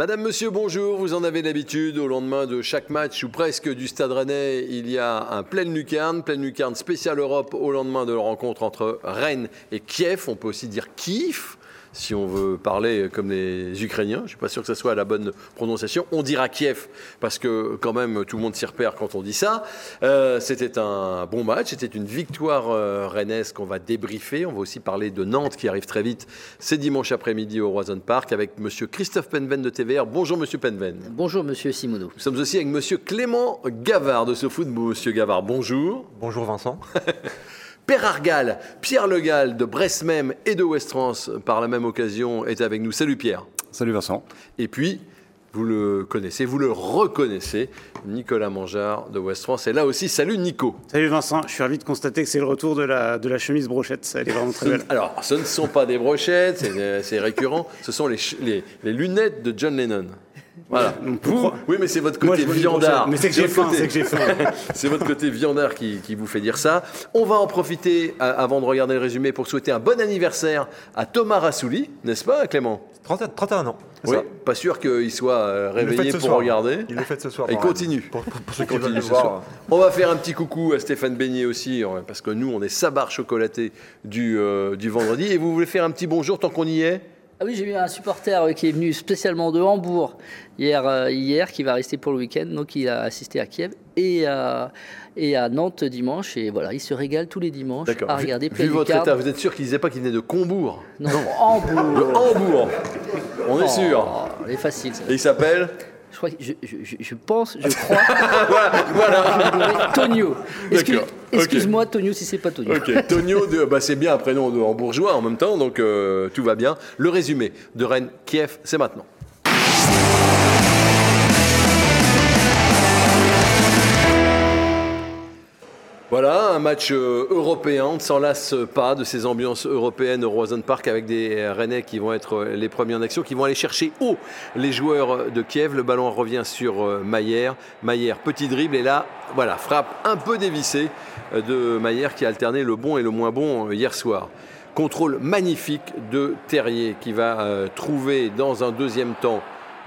Madame, Monsieur, bonjour. Vous en avez l'habitude. Au lendemain de chaque match ou presque du Stade Rennais, il y a un pleine lucarne, pleine lucarne spéciale Europe au lendemain de la rencontre entre Rennes et Kiev. On peut aussi dire Kiev si on veut parler comme les Ukrainiens. Je ne suis pas sûr que ce soit la bonne prononciation. On dira Kiev, parce que quand même tout le monde s'y repère quand on dit ça. Euh, c'était un bon match, c'était une victoire euh, rennaise qu'on va débriefer. On va aussi parler de Nantes qui arrive très vite. C'est dimanche après-midi au Roison Park avec Monsieur Christophe Penven de TVR. Bonjour Monsieur Penven. Bonjour Monsieur Simoneau. Nous sommes aussi avec Monsieur Clément Gavard de ce football. Monsieur Gavard, bonjour. Bonjour Vincent. Père Argal, Pierre Legal de Brest même et de Westrance par la même occasion est avec nous. Salut Pierre. Salut Vincent. Et puis, vous le connaissez, vous le reconnaissez, Nicolas Mangeard de Westrance. Et là aussi, salut Nico. Salut Vincent, je suis ravi de constater que c'est le retour de la, de la chemise brochette. Elle est vraiment très belle. Alors, ce ne sont pas des brochettes, c'est récurrent, ce sont les, les, les lunettes de John Lennon. Voilà. Vous, oui, mais c'est votre côté viandard. Mais c'est que j'ai faim, c'est que j'ai faim. c'est votre côté viandard qui, qui, vous fait dire ça. On va en profiter, avant de regarder le résumé, pour souhaiter un bon anniversaire à Thomas Rassouli, n'est-ce pas, Clément? 30, 31 ans. Oui, ça? pas sûr qu'il soit euh, réveillé pour soir. regarder. Il le fait ce soir. Il continue. Pour, pour, pour ceux qui continue veulent ce voir. soir. On va faire un petit coucou à Stéphane Beignet aussi, parce que nous, on est sa barre chocolatée du, euh, du vendredi. Et vous voulez faire un petit bonjour tant qu'on y est? Ah oui, j'ai eu un supporter qui est venu spécialement de Hambourg hier, euh, hier qui va rester pour le week-end. Donc, il a assisté à Kiev et à, et à Nantes dimanche. Et voilà, il se régale tous les dimanches à regarder Vu, vu votre état, vous êtes sûr qu'il disait pas qu'il venait de Combourg Non, Hambourg. De Hambourg. On est Oh, sûr. Elle est facile. Ça. Et il s'appelle je, crois, je, je, je, pense, je crois. voilà. Tonio. Excuse. Excuse-moi, okay. Tonio, si c'est pas Tonio. Ok, Tonio, bah, c'est bien un prénom de, en bourgeois en même temps, donc euh, tout va bien. Le résumé de Rennes Kiev, c'est maintenant. Voilà, un match euh, européen. On ne s'en lasse pas de ces ambiances européennes au Roison Park avec des Rennais qui vont être les premiers en action, qui vont aller chercher haut les joueurs de Kiev. Le ballon revient sur euh, Maillère. Maillère, petit dribble et là, voilà, frappe un peu dévissée de Maillère qui a alterné le bon et le moins bon euh, hier soir. Contrôle magnifique de Terrier qui va euh, trouver dans un deuxième temps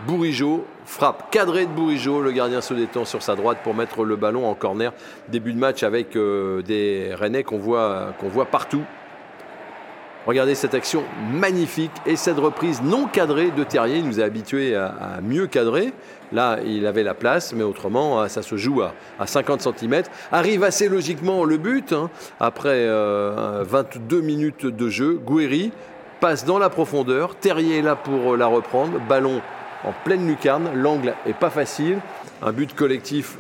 Bourigeau, frappe cadrée de Bourigeau, le gardien se détend sur sa droite pour mettre le ballon en corner. Début de match avec euh, des Rennais qu'on voit, partout. Regardez cette action magnifique et cette reprise non cadrée de Terrier. Il nous a habitués à, mieux cadrer. Là, il avait la place, mais autrement, ça se joue à, à 50 cm. Arrive assez logiquement le but. Hein, après euh, 22 minutes de jeu, Gouiri passe dans la profondeur. Terrier est là pour la reprendre. Ballon en pleine lucarne. L'angle est pas facile. Un but collectif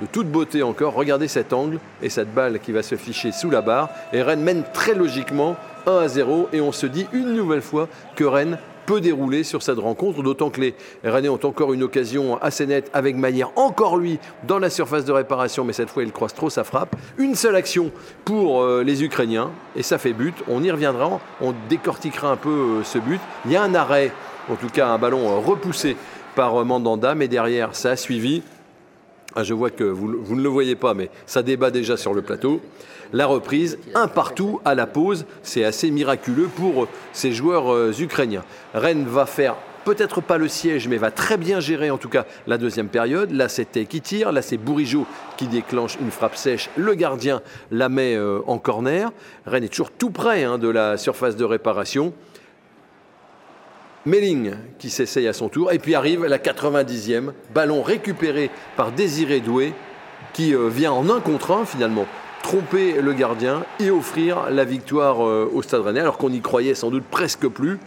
de toute beauté encore. Regardez cet angle et cette balle qui va se ficher sous la barre. Et Rennes mène très logiquement 1 à 0. Et on se dit une nouvelle fois que Rennes peut dérouler sur cette rencontre, d'autant que les Rennais ont encore une occasion assez nette avec Maillère, encore lui, dans la surface de réparation, mais cette fois il croise trop sa frappe. Une seule action pour euh, les Ukrainiens, et ça fait but. On y reviendra, on décortiquera un peu euh, ce but. Il y a un arrêt, en tout cas un ballon euh, repoussé par Mandanda, mais derrière ça a suivi. Ah, je vois que vous, ne le voyez pas, mais ça débat déjà sur le plateau. La reprise, un partout à la pause, c'est assez miraculeux pour ces joueurs euh, ukrainiens. Rennes va faire peut-être pas le siège, mais va très bien gérer en tout cas la deuxième période. Là, c'était qui tire, là, c'est Bourigeau qui déclenche une frappe sèche. Le gardien la met euh, en corner. Rennes est toujours tout près hein, de la surface de réparation. Melling qui s'essaye à son tour. Et puis arrive la 90e, ballon récupéré par Désiré Doué qui euh, vient en un contre un finalement tromper le gardien et offrir la victoire euh, au Stade Rennais alors qu'on y croyait sans doute presque plus.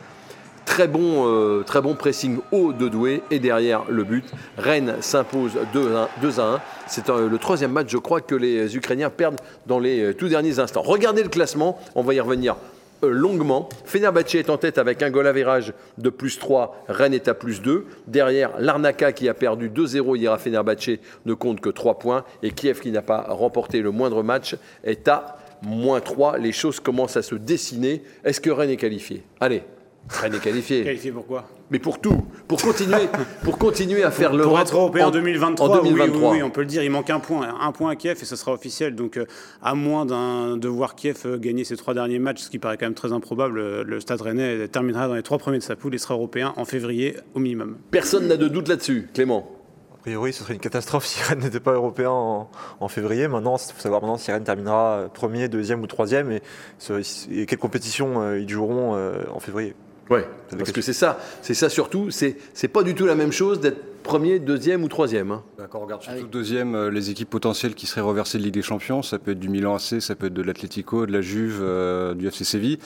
Très bon, euh, très bon pressing haut de Doué et derrière le but. Rennes s'impose 2 à 1. C'est le troisième match, je crois, que les Ukrainiens perdent dans les tout derniers instants. Regardez le classement, on va y revenir longuement. Fenerbahçe est en tête avec un goal à virage de plus 3, Rennes est à plus 2. Derrière, Larnaca qui a perdu 2-0 hier à Fenerbahçe ne compte que 3 points. Et Kiev qui n'a pas remporté le moindre match est à moins 3. Les choses commencent à se dessiner. Est-ce que Rennes est qualifié? Allez, Rennes est qualifié. Qualifié pourquoi mais pour tout, pour continuer, pour continuer à faire l'Europe. Pour être européen en 2023, en 2023. Oui, on peut le dire, il manque un point, un point à Kiev et ce sera officiel. Donc, euh, à moins de voir Kiev euh, gagner ses trois derniers matchs, ce qui paraît quand même très improbable, euh, le Stade Rennais terminera dans les trois premiers de sa poule et sera européen en février au minimum. Personne n'a de doute là-dessus, Clément. A priori, ce serait une catastrophe si Rennes n'était pas européen en, février. Maintenant, il faut savoir maintenant si Rennes terminera premier, deuxième ou troisième et, et quelles compétitions ils joueront en février. Ouais, parce que c'est ça, c'est ça surtout, c'est c'est pas du tout la même chose d'être premier, deuxième ou troisième. Hein. D'accord, on regarde surtout ah deuxième euh, les équipes potentielles qui seraient reversées de Ligue des Champions. Ça peut être du Milan AC, ça peut être de l'Atlético, de la Juve, euh, du FC Séville.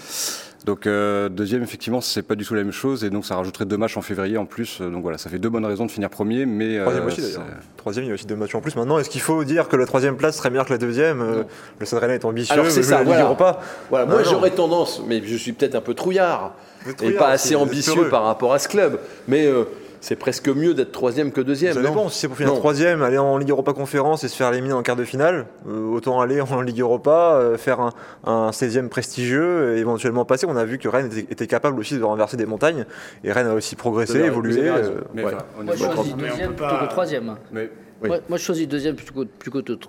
Donc euh, deuxième, effectivement, c'est pas du tout la même chose et donc ça rajouterait deux matchs en février en plus. Donc voilà, ça fait deux bonnes raisons de finir premier, mais troisième aussi d'ailleurs. Troisième, il y a aussi deux matchs en plus. Maintenant, est-ce qu'il faut dire que la troisième place serait meilleure que la deuxième? Le Stade est ambitieux, Alors c'est ça. Voilà. Pas. Voilà, moi j'aurais tendance, mais je suis peut-être un peu trouillard et pas assez ambitieux par rapport à ce club. Mais euh, c'est presque mieux d'être troisième que deuxième. Ça dépend. Si c'est pour finir troisième, aller en Ligue Europa Conférence et se faire éliminer en quart de finale, euh, autant aller en Ligue Europa, euh, faire un, un 16e prestigieux, et éventuellement passer. On a vu que Rennes était, capable aussi de renverser des montagnes. Et Rennes a aussi progressé, évolué. Mais, on Moi, je choisis deuxième plutôt que troisième. Mais moi, je choisis deuxième plutôt,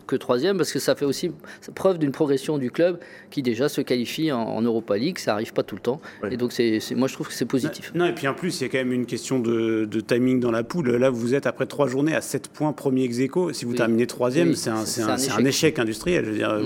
que troisième parce que ça fait aussi preuve d'une progression du club qui déjà se qualifie en, Europa League. Ça n'arrive pas tout le temps. Et donc, c'est, moi, je trouve que c'est positif. Non, et puis en plus, il y a quand même une question de, timing dans la poule. Là, vous êtes après trois journées à 7 points premier ex aequo. Si vous terminez troisième, c'est, un, échec. industriel. Je veux dire,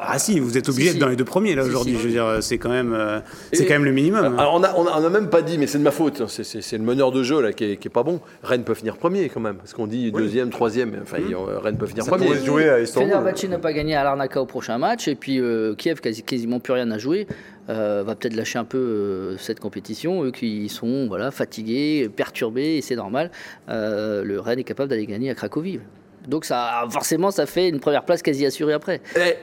ah si, vous êtes obligé d'être dans les deux premiers là aujourd'hui. je veux dire, c'est quand même, euh, c'est quand même le minimum. Alors, on n'a on a, même pas dit, mais c'est de ma faute. C'est, le meneur de jeu là qui est, pas bon. Rennes peut finir premier quand même, parce qu'on dit deuxième, troisième Enfin, mmh. Rennes peut finir premier. Jouer à Fenerbahçe n'a pas gagné à Larnaca au prochain match. Et puis euh, Kiev, quasi, quasiment plus rien à jouer. Euh, va peut-être lâcher un peu euh, cette compétition. Eux qui sont voilà, fatigués, perturbés, et c'est normal. le Rennes est capable d'aller gagner à Cracovie. Donc ça, forcément, ça fait une première place quasi assurée après. Eh,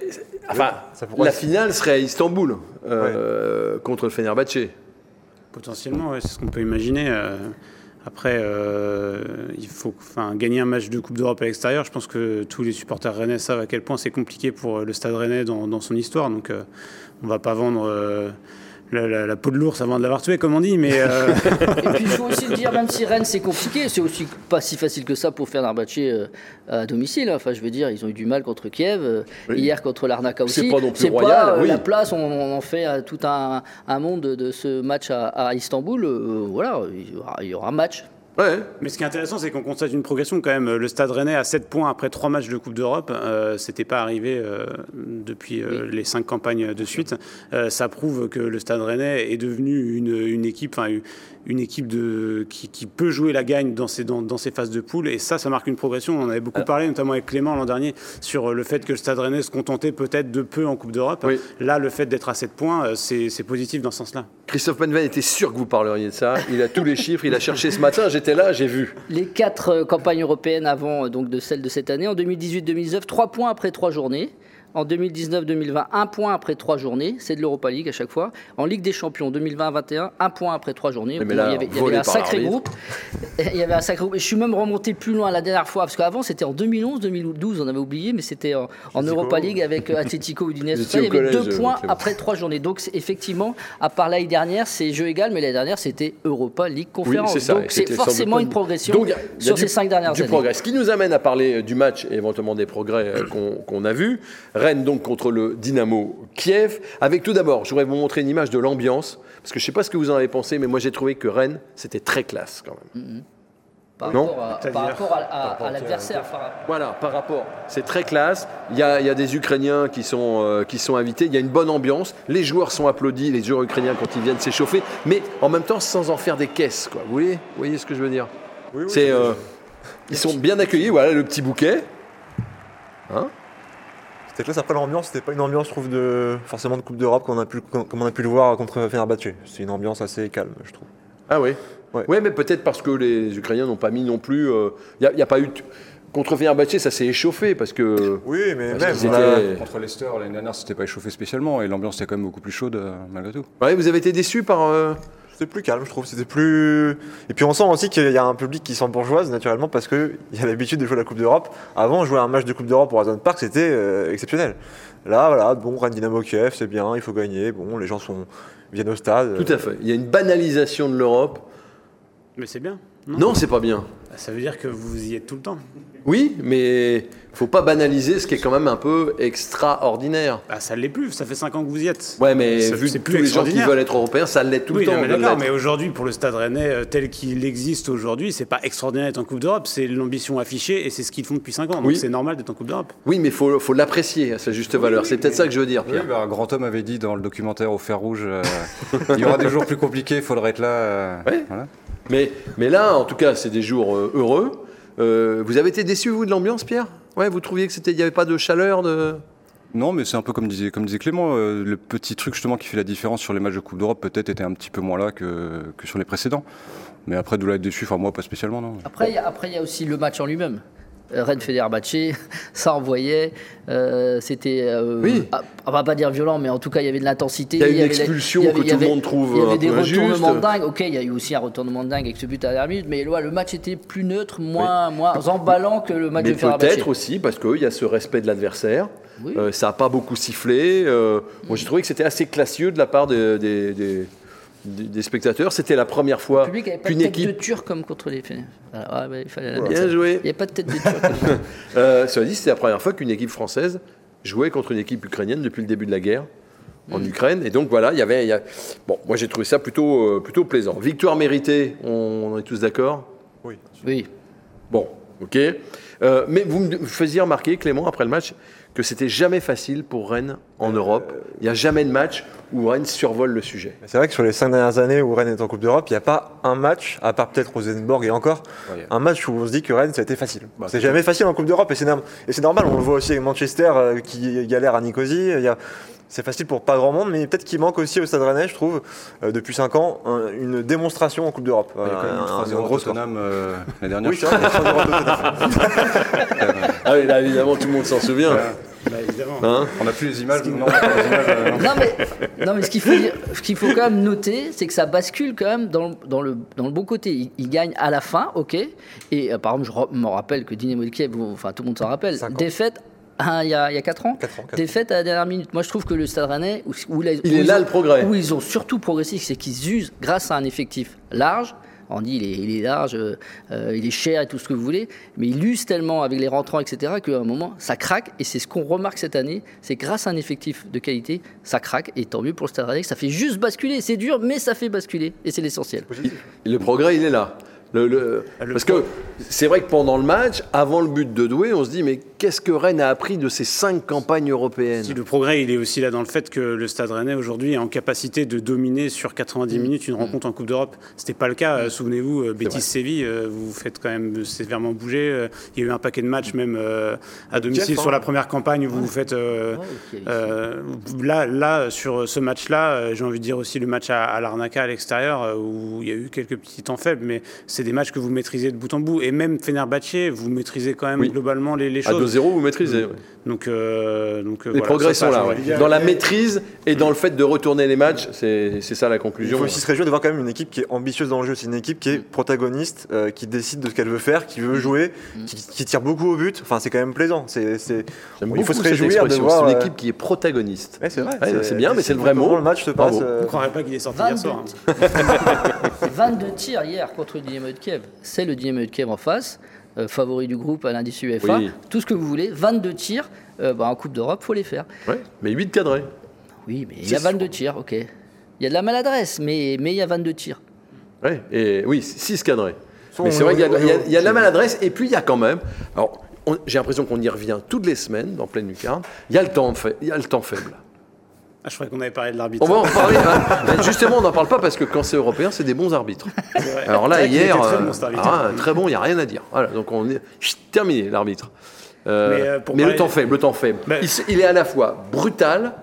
enfin, la finale serait à Istanbul contre le Fenerbahçe. Potentiellement, c'est ce qu'on peut imaginer. Après, euh, il faut gagner un match de Coupe d'Europe à l'extérieur. Je pense que tous les supporters rennais savent à quel point c'est compliqué pour le stade rennais dans, son histoire. Donc, euh, on ne va pas vendre. Euh, la, peau de l'ours avant de l'avoir tué, comme on dit. Mais euh, Et puis il faut aussi dire, même si Rennes c'est compliqué, c'est aussi pas si facile que ça pour faire Fenerbahçe euh, à domicile. Enfin, je veux dire, ils ont eu du mal contre Kiev, euh, hier contre l'Arnaca aussi. C'est pas non plus royal. La place, on, en fait tout un, monde de, ce match à, Istanbul. voilà, il y aura un match mais ce qui est intéressant, c'est qu'on constate une progression quand même. Le Stade Rennais a 7 points après 3 matchs de Coupe d'Europe. Euh, C'était pas arrivé euh, depuis euh, les 5 campagnes de suite. Euh, ça prouve que le Stade Rennais est devenu une, une équipe, une équipe de, qui, qui, peut jouer la gagne dans ces, dans, dans, ces phases de poule. Et ça, ça marque une progression. On en avait beaucoup parlé, notamment avec Clément l'an dernier, sur le fait que le Stade Rennais se contentait peut-être de peu en Coupe d'Europe. Là, le fait d'être à 7 points, c'est positif dans ce sens-là. Christophe Penven était sûr que vous parleriez de ça. Il a tous les chiffres, il a cherché ce matin. J'étais là, j'ai vu. Les quatre euh, campagnes européennes avant euh, donc de celle de cette année. En 2018-2019, 3 points après 3 journées. En 2019-2020, un point après trois journées. C'est de l'Europa League à chaque fois. En Ligue des Champions 2020-21, un point après trois journées. il y avait, un sacré groupe. il y avait un sacré groupe. Je suis même remonté plus loin la dernière fois, parce qu'avant c'était en 2011, 2012, on avait oublié, mais c'était en, Europa League avec euh, Atletico Udinese. il y avait deux points après trois journées. Donc effectivement, à part l'année dernière, c'est jeu égal, mais l'année dernière c'était Europa League Conférence. Donc c'est forcément une progression sur ces cinq dernières du années. Progrès. Ce qui nous amène à parler du match et éventuellement des progrès euh, qu'on a vus. Rennes donc contre le Dynamo Kiev. Avec tout d'abord, je voudrais vous montrer une image de l'ambiance, parce que je ne sais pas ce que vous en avez pensé, mais moi j'ai trouvé que Rennes, c'était très classe quand même. Mm-hmm. Par, rapport à, par, rapport à, l'adversaire. Voilà, par rapport. C'est très classe. Il y, a, des Ukrainiens qui sont, euh, qui sont invités. Il y a une bonne ambiance. Les joueurs sont applaudis, les joueurs ukrainiens, quand ils viennent s'échauffer. Mais en même temps, sans en faire des caisses. Quoi. Vous, voyez, vous voyez ce que je veux dire? Oui, C'est, euh, Ils sont bien accueillis. Voilà le petit bouquet. Hein? C'était classe. Après, l'ambiance, c'était pas une ambiance, je trouve, de, forcément de Coupe d'Europe comme, on a pu, comme on a pu le voir contre Fenerbahçe. C'est une ambiance assez calme, je trouve. Ah oui Ouais, ouais mais peut-être parce que les Ukrainiens n'ont pas mis non plus. Il euh, n'y a, pas eu. Contre Fenerbahçe, ça s'est échauffé parce que. Oui, mais même. que c'était- Contre Leicester, l'année dernière, c'était pas échauffé spécialement et l'ambiance était quand même beaucoup plus chaude euh, malgré tout. Ouais, vous avez été déçu par. euh, C'était plus calme, je trouve. C'était plus. Et puis on sent aussi qu'il y a un public qui s'en bourgeoise naturellement parce qu'il y a l'habitude de jouer la Coupe d'Europe. Avant, jouer un match de Coupe d'Europe au Horizon Park, c'était euh, exceptionnel. Là, voilà, bon, Rennes Dynamo Kiev, c'est bien, il faut gagner. Bon, les gens sont viennent au stade. Tout à fait. Il y a une banalisation de l'Europe. Mais c'est bien. Non, c'est pas bien. Ça veut dire que vous y êtes tout le temps. Oui, mais faut pas banaliser ce qui est quand même un peu extraordinaire. Bah, ça l'est plus, ça fait 5 ans que vous y êtes. Ouais, mais C'est- vu c'est tous plus les gens qui veulent être européens, ça l'est tout oui, le temps. non, mais aujourd'hui, pour le Stade Rennais euh, tel qu'il existe aujourd'hui, c'est pas extraordinaire d'être en Coupe d'Europe, c'est l'ambition affichée et c'est ce qu'ils font depuis 5 ans. Donc Oui. c'est normal d'être en Coupe d'Europe. Oui, mais faut, faut l'apprécier à sa juste valeur. c'est peut-être ça que je veux dire, Oui, Pierre. bah, un grand homme avait dit dans le documentaire Au fer rouge euh, il y aura des jours plus compliqués, il faudra être là. euh, Ouais. voilà. Mais, mais là, en tout cas, c'est des jours euh, heureux. Euh, vous avez été déçu, vous, de l'ambiance, Pierre? Ouais, vous trouviez que c'était, il n'y avait pas de chaleur de... Non, mais c'est un peu comme disait, comme disait Clément, euh, le petit truc justement qui fait la différence sur les matchs de Coupe d'Europe peut-être était un petit peu moins là que, que sur les précédents. Mais après, d'où là être déçu, enfin moi pas spécialement, non. Après, il y a- après, il y a aussi le match en lui-même. Euh, Rennes Fenerbahçe, ça envoyait. euh, C'était, euh, Oui. ah, on va pas dire violent, mais en tout cas, il y avait de l'intensité. Il y a une avait- expulsion il y avait- que il y tout le monde trouve Il y avait un des peu injuste. retournements dingues. Ok, il y a eu aussi un retournement dingue avec ce but à la dernière minute, mais ouais, le match était plus neutre, moins, moins emballant que le match Mais de Fenerbahçe. peut-être aussi parce qu'il y a ce respect de l'adversaire. Oui. Euh, ça n'a pas beaucoup sifflé. Moi, j'ai trouvé que c'était assez classieux de la part des, des- des- des- spectateurs. C'était la première Le fois public avait pas de qu'une tête équipe. de turc comme contre les. Voilà, ouais, ouais, il fallait la Bien joué. Il n'y a pas de tête de turc. Euh, cela dit, c'était la première fois qu'une équipe française jouait contre une équipe ukrainienne depuis le début de la guerre en Ukraine. Et donc voilà, il y avait. il y a- Bon, moi j'ai trouvé ça plutôt, euh, plutôt plaisant. Victoire méritée, on, on est tous d'accord? Oui. oui. Bon, ok. Euh, mais vous me faisiez remarquer, Clément, après le match, que c'était jamais facile pour Rennes en Europe. Il n'y a jamais de match où Rennes survole le sujet. C'est vrai que sur les cinq dernières années où Rennes est en Coupe d'Europe, il n'y a pas un match, à part peut-être Rosenborg et encore, Ouais. un match où on se dit que Rennes, ça a été facile. Bah, c'est jamais facile en Coupe d'Europe et c'est normal. On le voit aussi avec Manchester euh, qui galère à Nicosie. Il y a- C'est facile pour pas grand monde, mais peut-être qu'il manque aussi au Stade Rennais, je trouve, euh, depuis 5 ans, un- une démonstration en Coupe d'Europe. Il y a quand même Un- un 3-0 gros. Tottenham euh, l'année dernière. Oui, c'est vrai, il y a 3-0 à Tottenham. Ah oui, là évidemment tout le monde s'en souvient. Bah, évidemment. Hein On n'a plus les images, non, on n'a pas les images, euh, non. Non mais, non, mais ce qu'il faut, qu'il faut quand même noter, c'est que ça bascule quand même dans, le- dans, le, dans le bon côté. Il, il gagne à la fin, ok. Et euh, par exemple, je me rappelle que Dynamo de Kiev, enfin tout le monde s'en rappelle, défaite ah, il y, a, il y a 4 ans, Quatre ans, quatre défaite à la dernière minute. Moi je trouve que le Stade Rennais, où, où la- Il où est ils là ont- le progrès. Où ils ont surtout progressé, c'est qu'ils usent, grâce à un effectif large, on dit il est, il est large, euh, euh, il est cher et tout ce que vous voulez, mais il use tellement avec les rentrants, etc., qu'à un moment, ça craque. Et c'est ce qu'on remarque cette année, c'est grâce à un effectif de qualité, ça craque. Et tant mieux pour le Stade Rennais, ça fait juste basculer. C'est dur, mais ça fait basculer. Et c'est l'essentiel. Le progrès, il est là. Le- le- Le Parce que c'est vrai que pendant le match, avant le but de Douai, on se dit mais qu'est-ce que Rennes a appris de ces cinq campagnes européennes? Si le progrès, il est aussi là dans le fait que le Stade Rennais aujourd'hui est en capacité de dominer sur 90 minutes une rencontre en Coupe d'Europe. C'était pas le cas. euh, Souvenez-vous, euh, Betis Séville, euh, vous vous faites quand même sévèrement bouger. Il y a eu un paquet de matchs même euh, à domicile Jeff, hein. sur la première campagne où vous vous faites. euh, Ouais, euh, là, là, sur ce match-là, j'ai envie de dire aussi le match à, à l'Arnaca à l'extérieur où il y a eu quelques petits temps faibles, mais c'est des matchs que vous maîtrisez de bout en bout. Et même Fenerbahçe, vous maîtrisez quand même Oui. globalement les, les À choses. 2-0, vous maîtrisez. Donc, euh, donc euh, Les voilà, progrès sont là. ouais. Dans la maîtrise et dans le fait de retourner les matchs, c'est ça la Il conclusion. faut aussi se réjouir de voir quand même une équipe qui est ambitieuse dans le jeu. C'est une équipe qui est protagoniste, euh, qui décide de ce qu'elle veut faire, qui veut jouer, qui, qui tire beaucoup au but. Enfin, c'est quand même plaisant. C'est, il faut se réjouir de voir. C'est une équipe qui est protagoniste. ouais, c'est vrai. Ouais, c'est bien, mais c'est le vrai mot. Le match se passe. Vous ne croirez pas qu'il est sorti hier 22, soir. hein. 22 tirs hier contre le Dynamo de Kiev. C'est le Dynamo de Kiev en face, euh, favori du groupe à l'indice UEFA. Oui. Tout ce que vous voulez, 22 tirs. euh, bah, en Coupe d'Europe, faut les faire. Ouais, mais 8 cadrés. Oui, mais il y a C'est 22 tirs, ok. Il y a de la maladresse, mais mais il y a 22 tirs. Ouais, et oui, 6 cadrés. Mais c'est vrai qu'il y, a- y de la maladresse, et puis il y a quand même. Alors, j'ai l'impression qu'on y revient toutes les semaines dans pleine lucarne. Il y a le temps, fa- il y a le temps faible. Ah, je croyais qu'on avait parlé de l'arbitre. On va en reparler. hein. Mais Justement, on n'en parle pas parce que quand c'est européen, c'est des bons arbitres. Vrai. Alors là, hier, très euh, bon, cet arbitre. ah, très bon, il n'y a rien à dire. Voilà, donc on est chut, terminé, l'arbitre. Euh, Mais, mais euh, pour le parler- temps faible, le temps faible. Mais- Il, est à la fois brutal,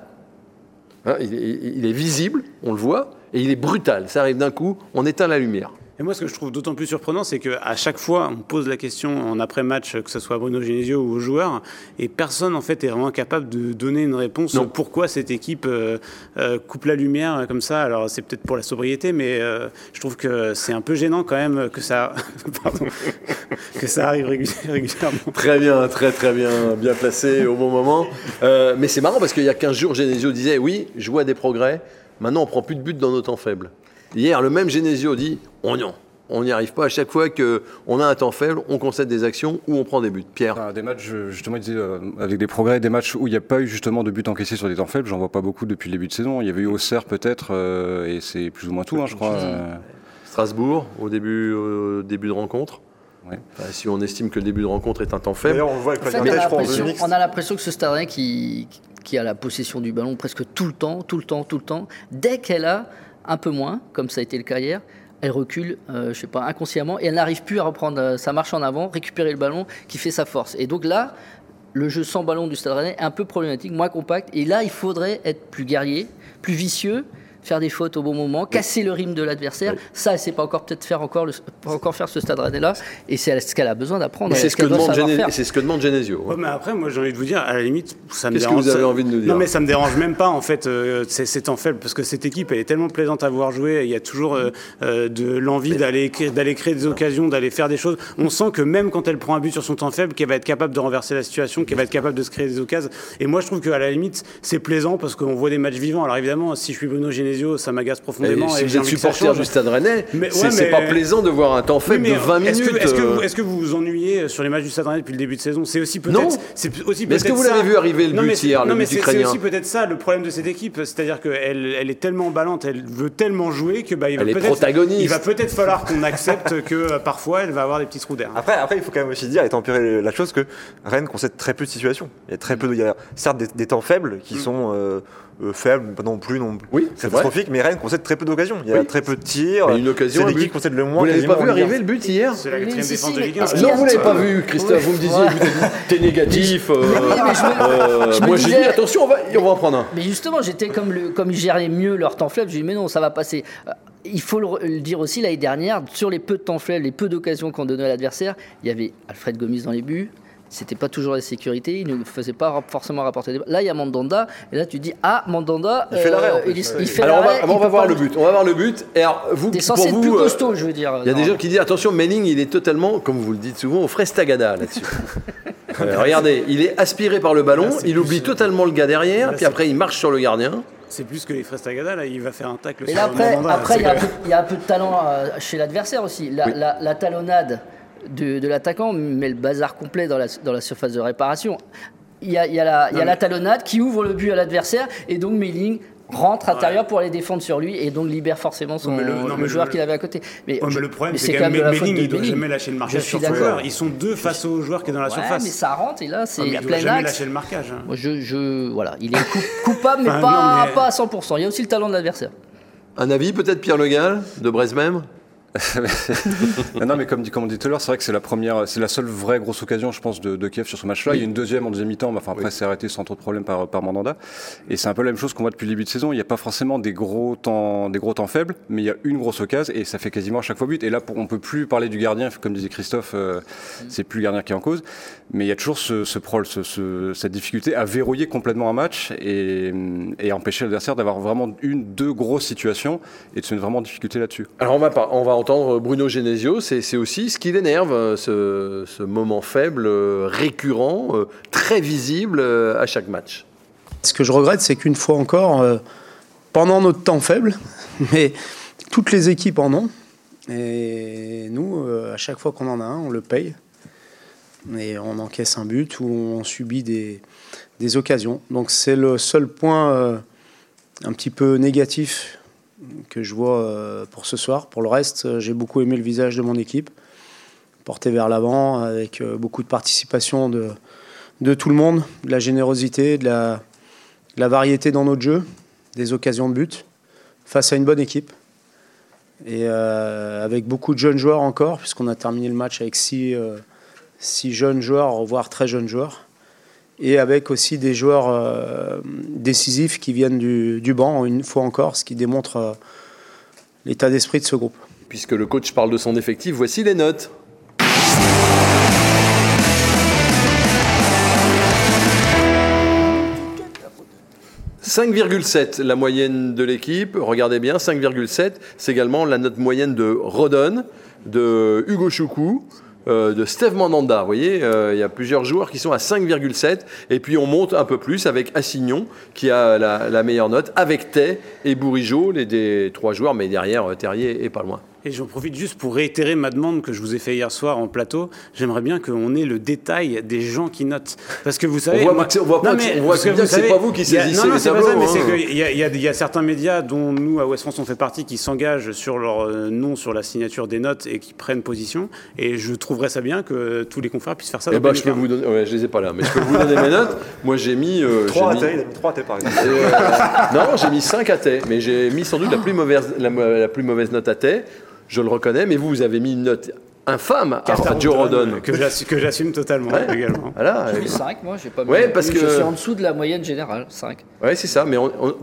hein, il est visible, on le voit, et il est brutal. Ça arrive d'un coup, on éteint la lumière. Et moi, ce que je trouve d'autant plus surprenant, c'est qu'à chaque fois, on pose la question en après-match, que ce soit à Bruno Genesio ou aux joueurs, et personne, en fait, est vraiment capable de donner une réponse non. pourquoi cette équipe euh, euh, coupe la lumière comme ça. Alors, c'est peut-être pour la sobriété, mais euh, je trouve que c'est un peu gênant quand même que ça, Pardon. que ça arrive régulièrement. Très bien, très très bien, bien placé au bon moment. mais c'est marrant parce qu'il y a 15 jours, Genesio disait oui, je vois des progrès. Maintenant, on prend plus de buts dans nos temps faibles. Hier, le même Genesio dit on on n'y arrive pas. À chaque fois qu'on a un temps faible, on concède des actions ou on prend des buts. Pierre ah, Des matchs, justement, euh, avec des progrès, des matchs où il n'y a pas eu justement de buts encaissés sur des temps faibles, j'en vois pas beaucoup depuis le début de saison. Il y avait eu Auxerre peut-être, euh, et c'est plus ou moins tout, hein, je crois. Euh. Strasbourg, au début, début de rencontre. si on estime que le début de rencontre est un temps faible. on, voit on a l'impression que ce Stade qui, qui a la possession du ballon presque tout le temps, tout le temps, tout le temps, dès qu'elle a un peu moins, comme ça a été le cas hier, elle recule, euh, je sais pas, inconsciemment, et elle n'arrive plus à reprendre euh, sa marche en avant, récupérer le ballon qui fait sa force. Et donc là, le jeu sans ballon du Stade Rennais est un peu problématique, moins compact. Et là, il faudrait être plus guerrier, plus vicieux, faire des fautes au bon moment, casser le rythme de l'adversaire. Ça, elle sait pas encore peut-être faire encore, le, encore faire ce stade Rennais là. Et c'est ce qu'elle a besoin d'apprendre. C'est ce, que demande c'est ce que demande Genesio. mais après, moi, j'ai envie de vous dire, à la limite, ça me dérange. Qu'est-ce que vous avez envie de nous dire Non, mais ça me dérange même pas en fait. Euh, c'est temps faible parce que cette équipe, elle est tellement plaisante à voir jouer. Il y a toujours euh, euh, de l'envie d'aller d'aller créer des occasions, d'aller faire des choses. On sent que même quand elle prend un but sur son temps faible, qu'elle va être capable de renverser la situation, qu'elle va être capable de se créer des occasions. Et moi, je trouve qu'à la limite, c'est plaisant parce qu'on voit des matchs vivants. Alors évidemment, si je suis Bruno Genesio, ça m'agace profondément. Et si vous êtes supporter du Stade Rennais, c'est pas plaisant de voir un temps faible de 20 minutes. Euh. Est-ce que, vous vous ennuyez sur les matchs du Stade Rennais depuis le début de saison? C'est aussi peut-être. Est-ce que vous l'avez vu arriver le but hier, Non, mais c'est aussi peut-être ça le problème de cette équipe, c'est-à-dire qu'elle elle est tellement ballante, elle veut tellement jouer que bah, il va peut-être falloir qu'on accepte que euh, parfois elle va avoir des petits trous d'air. Après, après, il faut quand même aussi dire et tempérer la chose que Rennes concède très peu de situations. Il y a très peu de, il y a certes des, temps faibles qui mm. sont euh, euh, faible, pas non plus non oui, catastrophique, mais Rennes concède très peu d'occasions. Il y a très peu de tirs. une occasion. C'est l'équipe qui concède le moins. Vous l'avez pas vu arriver le but hier C'est la quatrième défense de Ligue 1. Non, vous l'avez pas vu, Christophe. Vous me disiez, t'es négatif. Euh, euh, moi, j'ai dit attention, on va, on va en prendre un. Mais justement, j'étais comme le, comme ils géraient mieux leur temps faible. J'ai dit mais non, ça va passer il faut le, dire aussi, l'année dernière, sur les peu de temps faibles, les peu d'occasions qu'on donnait à l'adversaire, il y avait Alfred Gomis dans les buts, c'était pas toujours la sécurité, il ne faisait pas forcément rapporter des Là, il y a Mandanda, et là tu dis ah Mandanda, il fait l'arrêt. Euh, il, fait alors on va, voir le but. On va voir le but. Et alors vous, T'es censé être plus euh, costaud, je veux dire. Il y a des gens qui disent attention, Melling, il est totalement, comme vous le dites souvent, au frestagada là-dessus. Euh, regardez, il est aspiré par le ballon, il oublie totalement le gars derrière, puis après il marche sur le gardien. C'est plus que les Frestagada, là, il va faire un tacle. Et après, après il y, a un peu de talent chez l'adversaire aussi. la talonnade de, l'attaquant met le bazar complet dans la, dans la surface de réparation. Il y a, il y a, la, il y a la, talonnade qui ouvre le but à l'adversaire et donc Melling rentre intérieur pour aller défendre sur lui et donc libère forcément son, le, joueur qu'il avait à côté. Mais, le problème, c'est que Melling, il ne doit jamais lâcher le marquage sur son joueur. Ils sont deux face au joueur qui est dans la surface. mais ça rentre et là, c'est plein axe. Il ne jamais lâcher le marquage. Hein. je, je, voilà, il est coupable, mais, pas, pas à 100%. Il y a aussi le talent de l'adversaire. Un avis peut-être, Pierre Legal, de Brest même? non, mais comme dit, comme on dit tout à l'heure, c'est vrai que c'est la première, c'est la seule vraie grosse occasion, je pense, de, Kiev sur ce match-là. Il y a une deuxième en deuxième mi-temps, mais enfin après c'est arrêté sans trop de problème par, par Mandanda. Et c'est un peu la même chose qu'on voit depuis le début de saison. Il n'y a pas forcément des gros temps, des gros temps faibles, mais il y a une grosse occasion et ça fait quasiment à chaque fois but. Et là, on peut plus parler du gardien, comme disait Christophe, euh, c'est plus le gardien qui est en cause, mais il y a toujours ce, ce, prol, ce, cette difficulté à verrouiller complètement un match et, et empêcher l'adversaire d'avoir vraiment une, deux grosses situations et de se mettre vraiment en difficulté là-dessus. Alors on va, on va entendre Bruno Genesio, c'est aussi ce qui l'énerve, euh, ce, moment faible, euh, récurrent, euh, très visible à chaque match. Ce que je regrette, c'est qu'une fois encore, pendant notre temps faible, mais toutes les équipes en ont, et nous, à chaque fois qu'on en a un, on le paye. Et on encaisse un but ou on subit des, des occasions. Donc c'est le seul point un petit peu négatif que je vois euh, pour ce soir. Pour le reste, euh, j'ai beaucoup aimé le visage de mon équipe, porté vers l'avant, avec euh, beaucoup de participation de, de tout le monde, de la générosité, de la, la variété dans notre jeu, des occasions de but, face à une bonne équipe. Et avec beaucoup de jeunes joueurs encore, puisqu'on a terminé le match avec six, six jeunes joueurs, voire très jeunes joueurs et avec aussi des joueurs euh, décisifs qui viennent du, banc, une fois encore, ce qui démontre euh, l'état d'esprit de ce groupe. puisque le coach parle de son effectif, voici les notes. 5,7 la moyenne de l'équipe, regardez bien, 5,7, c'est également la note moyenne de Rodon, de Hugo Choukou, euh, de Steve Mandanda. Vous voyez, euh, il y a plusieurs joueurs qui sont à 5,7. Et puis on monte un peu plus avec Assignon, qui a la, meilleure note, avec Tay et Bourigeau, les trois joueurs, mais derrière Terrier et pas loin. Et j'en profite juste pour réitérer ma demande que je vous ai fait hier soir en plateau. J'aimerais bien qu'on ait le détail des gens qui notent. Parce que vous savez. On voit, on voit, pas, mais, on voit que, que c'est pas vous qui saisissez les tableaux. mais c'est hein. qu'il y, y, y, a certains médias dont nous, à West France, on fait partie, qui s'engagent sur leur euh, nom sur la signature des notes et qui prennent position. Et je trouverais ça bien que tous les confrères puissent faire ça. Eh ben, je peux vous donner. Ouais, je les ai pas là, mais je peux vous donner mes notes. Moi, j'ai mis. 3 à mis... il a mis 3 à par exemple. Euh, non, j'ai mis 5 à mais j'ai mis sans doute la plus mauvaise, la, plus mauvaise note à je le reconnais, mais vous, vous avez mis une note infâme à Joe Rodon. Que j'assume totalement également. Voilà. J'ai mis 5, moi, j'ai pas ouais, parce que... Je suis en dessous de la moyenne générale, 5. Oui, c'est ça, mais,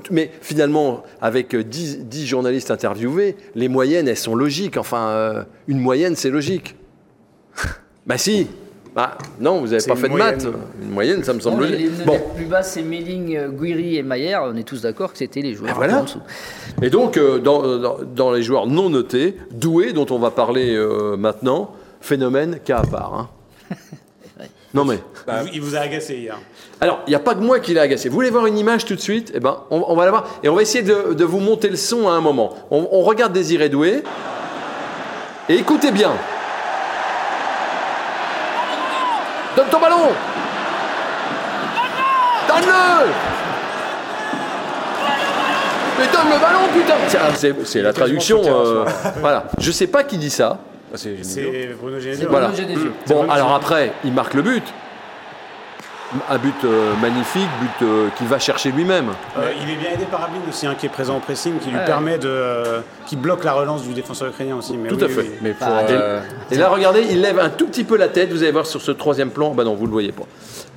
mais finalement, avec 10, 10, journalistes interviewés, les moyennes, elles sont logiques. Enfin, euh, une moyenne, c'est logique. bah si bah, non, vous n'avez pas fait de maths. Une moyenne, ça me semble Les, bon. plus bas, c'est Melling, Guiri et Mayer. On est tous d'accord que c'était les joueurs. voilà. Et donc, euh, dans, dans, les joueurs non notés, Doué, dont on va parler euh, maintenant, phénomène cas à part. Hein. non mais. Bah, il vous a agacé hier. Alors, il n'y a pas que moi qui l'ai agacé. Vous voulez voir une image tout de suite? Eh ben, on, va la voir. Et on va essayer de, de, vous monter le son à un moment. On, on regarde Désiré Doué. Et écoutez bien. Donne ton ballon Donne-le Mais donne le ballon, putain C'est la traduction. Euh, voilà. Je sais pas qui dit ça. Ah, c'est Bruno Genesio. Voilà. Bon, alors après, il marque le but un but euh, magnifique, but euh, qu'il va chercher lui-même. Euh, il est bien aidé par Ablin aussi, hein, qui est présent au pressing, qui lui permet de, qui bloque la relance du défenseur ukrainien aussi. tout à fait. Mais ah, et, là, regardez, il lève un tout petit peu la tête. Vous allez voir sur ce troisième plan. Bah non, vous le voyez pas.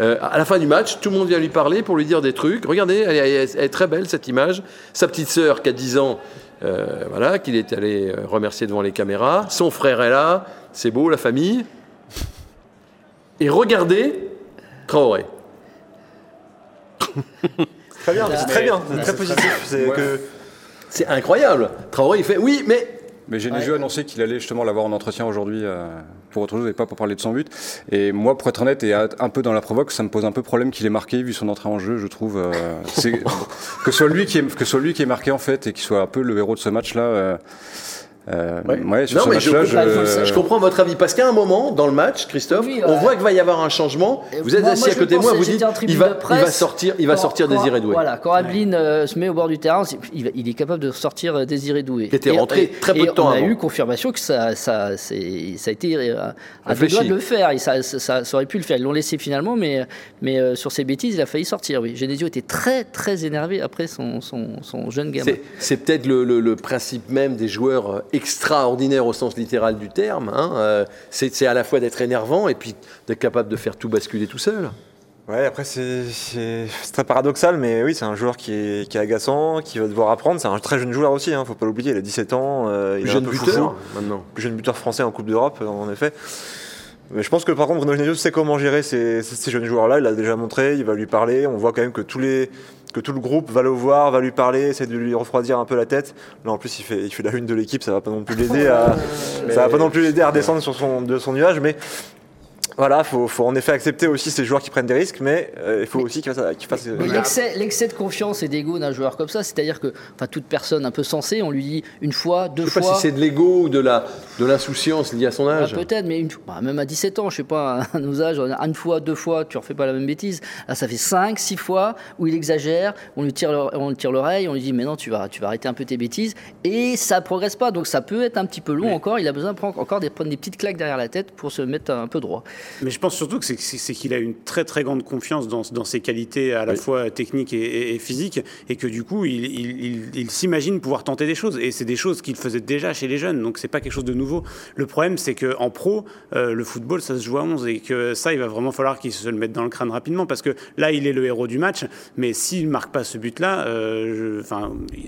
à la fin du match, tout le monde vient lui parler pour lui dire des trucs. Regardez, elle est, très belle cette image. Sa petite sœur qui a 10 ans, voilà, qu'il est allé remercier devant les caméras. Son frère est là. C'est beau, la famille. Et regardez Traoré. très bien, c'est très bien, c'est très positif. C'est incroyable. Traoré, il fait oui, mais. Mais j'ai déjà annoncé qu'il allait justement l'avoir en entretien aujourd'hui euh, pour autre chose et pas pour parler de son but. Et moi, pour être honnête et un peu dans la provoque, ça me pose un peu problème qu'il ait marqué vu son entrée en jeu. Je trouve euh, que soit lui qui est que soit lui qui est marqué en fait et qu'il soit un peu le héros de ce match-là. Euh, euh, je, comprends, votre avis parce qu'à un moment dans le match, Christophe, on voit qu'il va y avoir un changement. Vous êtes assis à côté de moi, vous dites il va, il va sortir, il va sortir Désiré Doué. Voilà, quand Adeline euh, se met au bord du terrain, il, est capable de sortir euh, Désiré Doué. Qui était rentré très peu de temps on a eu confirmation que ça, ça, ça a été à deux doigts de le faire. Et ça, ça, aurait pu le faire. Ils l'ont laissé finalement, mais, mais sur ses bêtises, il a failli sortir. Oui, Genesio était très très énervé après son, son, son jeune gamin. C'est peut-être le, le principe même des joueurs extraordinaire au sens littéral du terme. Hein, euh, c'est à la fois d'être énervant et puis d'être capable de faire tout basculer tout seul. Ouais, après c'est très paradoxal, mais oui, c'est un joueur qui est, qui est, agaçant, qui va devoir apprendre. C'est un très jeune joueur aussi, hein, faut pas l'oublier. Il a 17 ans, euh, il est jeune buteur maintenant. Plus jeune buteur français en Coupe d'Europe, en effet. Mais je pense que par contre, Bruno Genesio sait comment gérer ces, ces jeunes joueurs-là. Il l'a déjà montré, il va lui parler. On voit quand même que tous les que tout le groupe va le voir, va lui parler, essaie de lui refroidir un peu la tête. Là, en plus, il fait, il fait la une de l'équipe, ça va pas non plus l'aider à, ça va pas non plus l'aider à redescendre sur son, de son nuage, mais voilà, il faut, faut, en effet accepter aussi ces joueurs qui prennent des risques, mais euh, il faut aussi qu'ils fassent. l'excès de confiance et d'ego d'un joueur comme ça, c'est-à-dire que enfin, toute personne un peu sensée, on lui dit une fois, deux fois. Je sais pas si c'est de l'ego ou de la de l'insouciance liée à son âge. Bah, peut-être, mais une, bah, même à 17 ans, je sais pas, à nos âges, une fois, deux fois, tu refais pas la même bêtise. Là, ça fait cinq, six fois où il exagère, on lui tire l'oreille, on lui dit mais non, tu vas, tu vas arrêter un peu tes bêtises, et ça progresse pas. Donc ça peut être un petit peu long encore. Il a besoin de prendre encore des, prendre des petites claques derrière la tête pour se mettre un peu droit. Mais je pense surtout que c'est qu'il a une très très grande confiance dans, dans ses qualités à la fois techniques et, physiques, et que du coup, il, il, s'imagine pouvoir tenter des choses. Et c'est des choses qu'il faisait déjà chez les jeunes, donc c'est pas quelque chose de nouveau. Le problème, c'est qu'en pro, euh, le football, ça se joue à 11, et que ça, il va vraiment falloir qu'il se le mette dans le crâne rapidement, parce que là, il est le héros du match, mais s'il marque pas ce but-là, euh,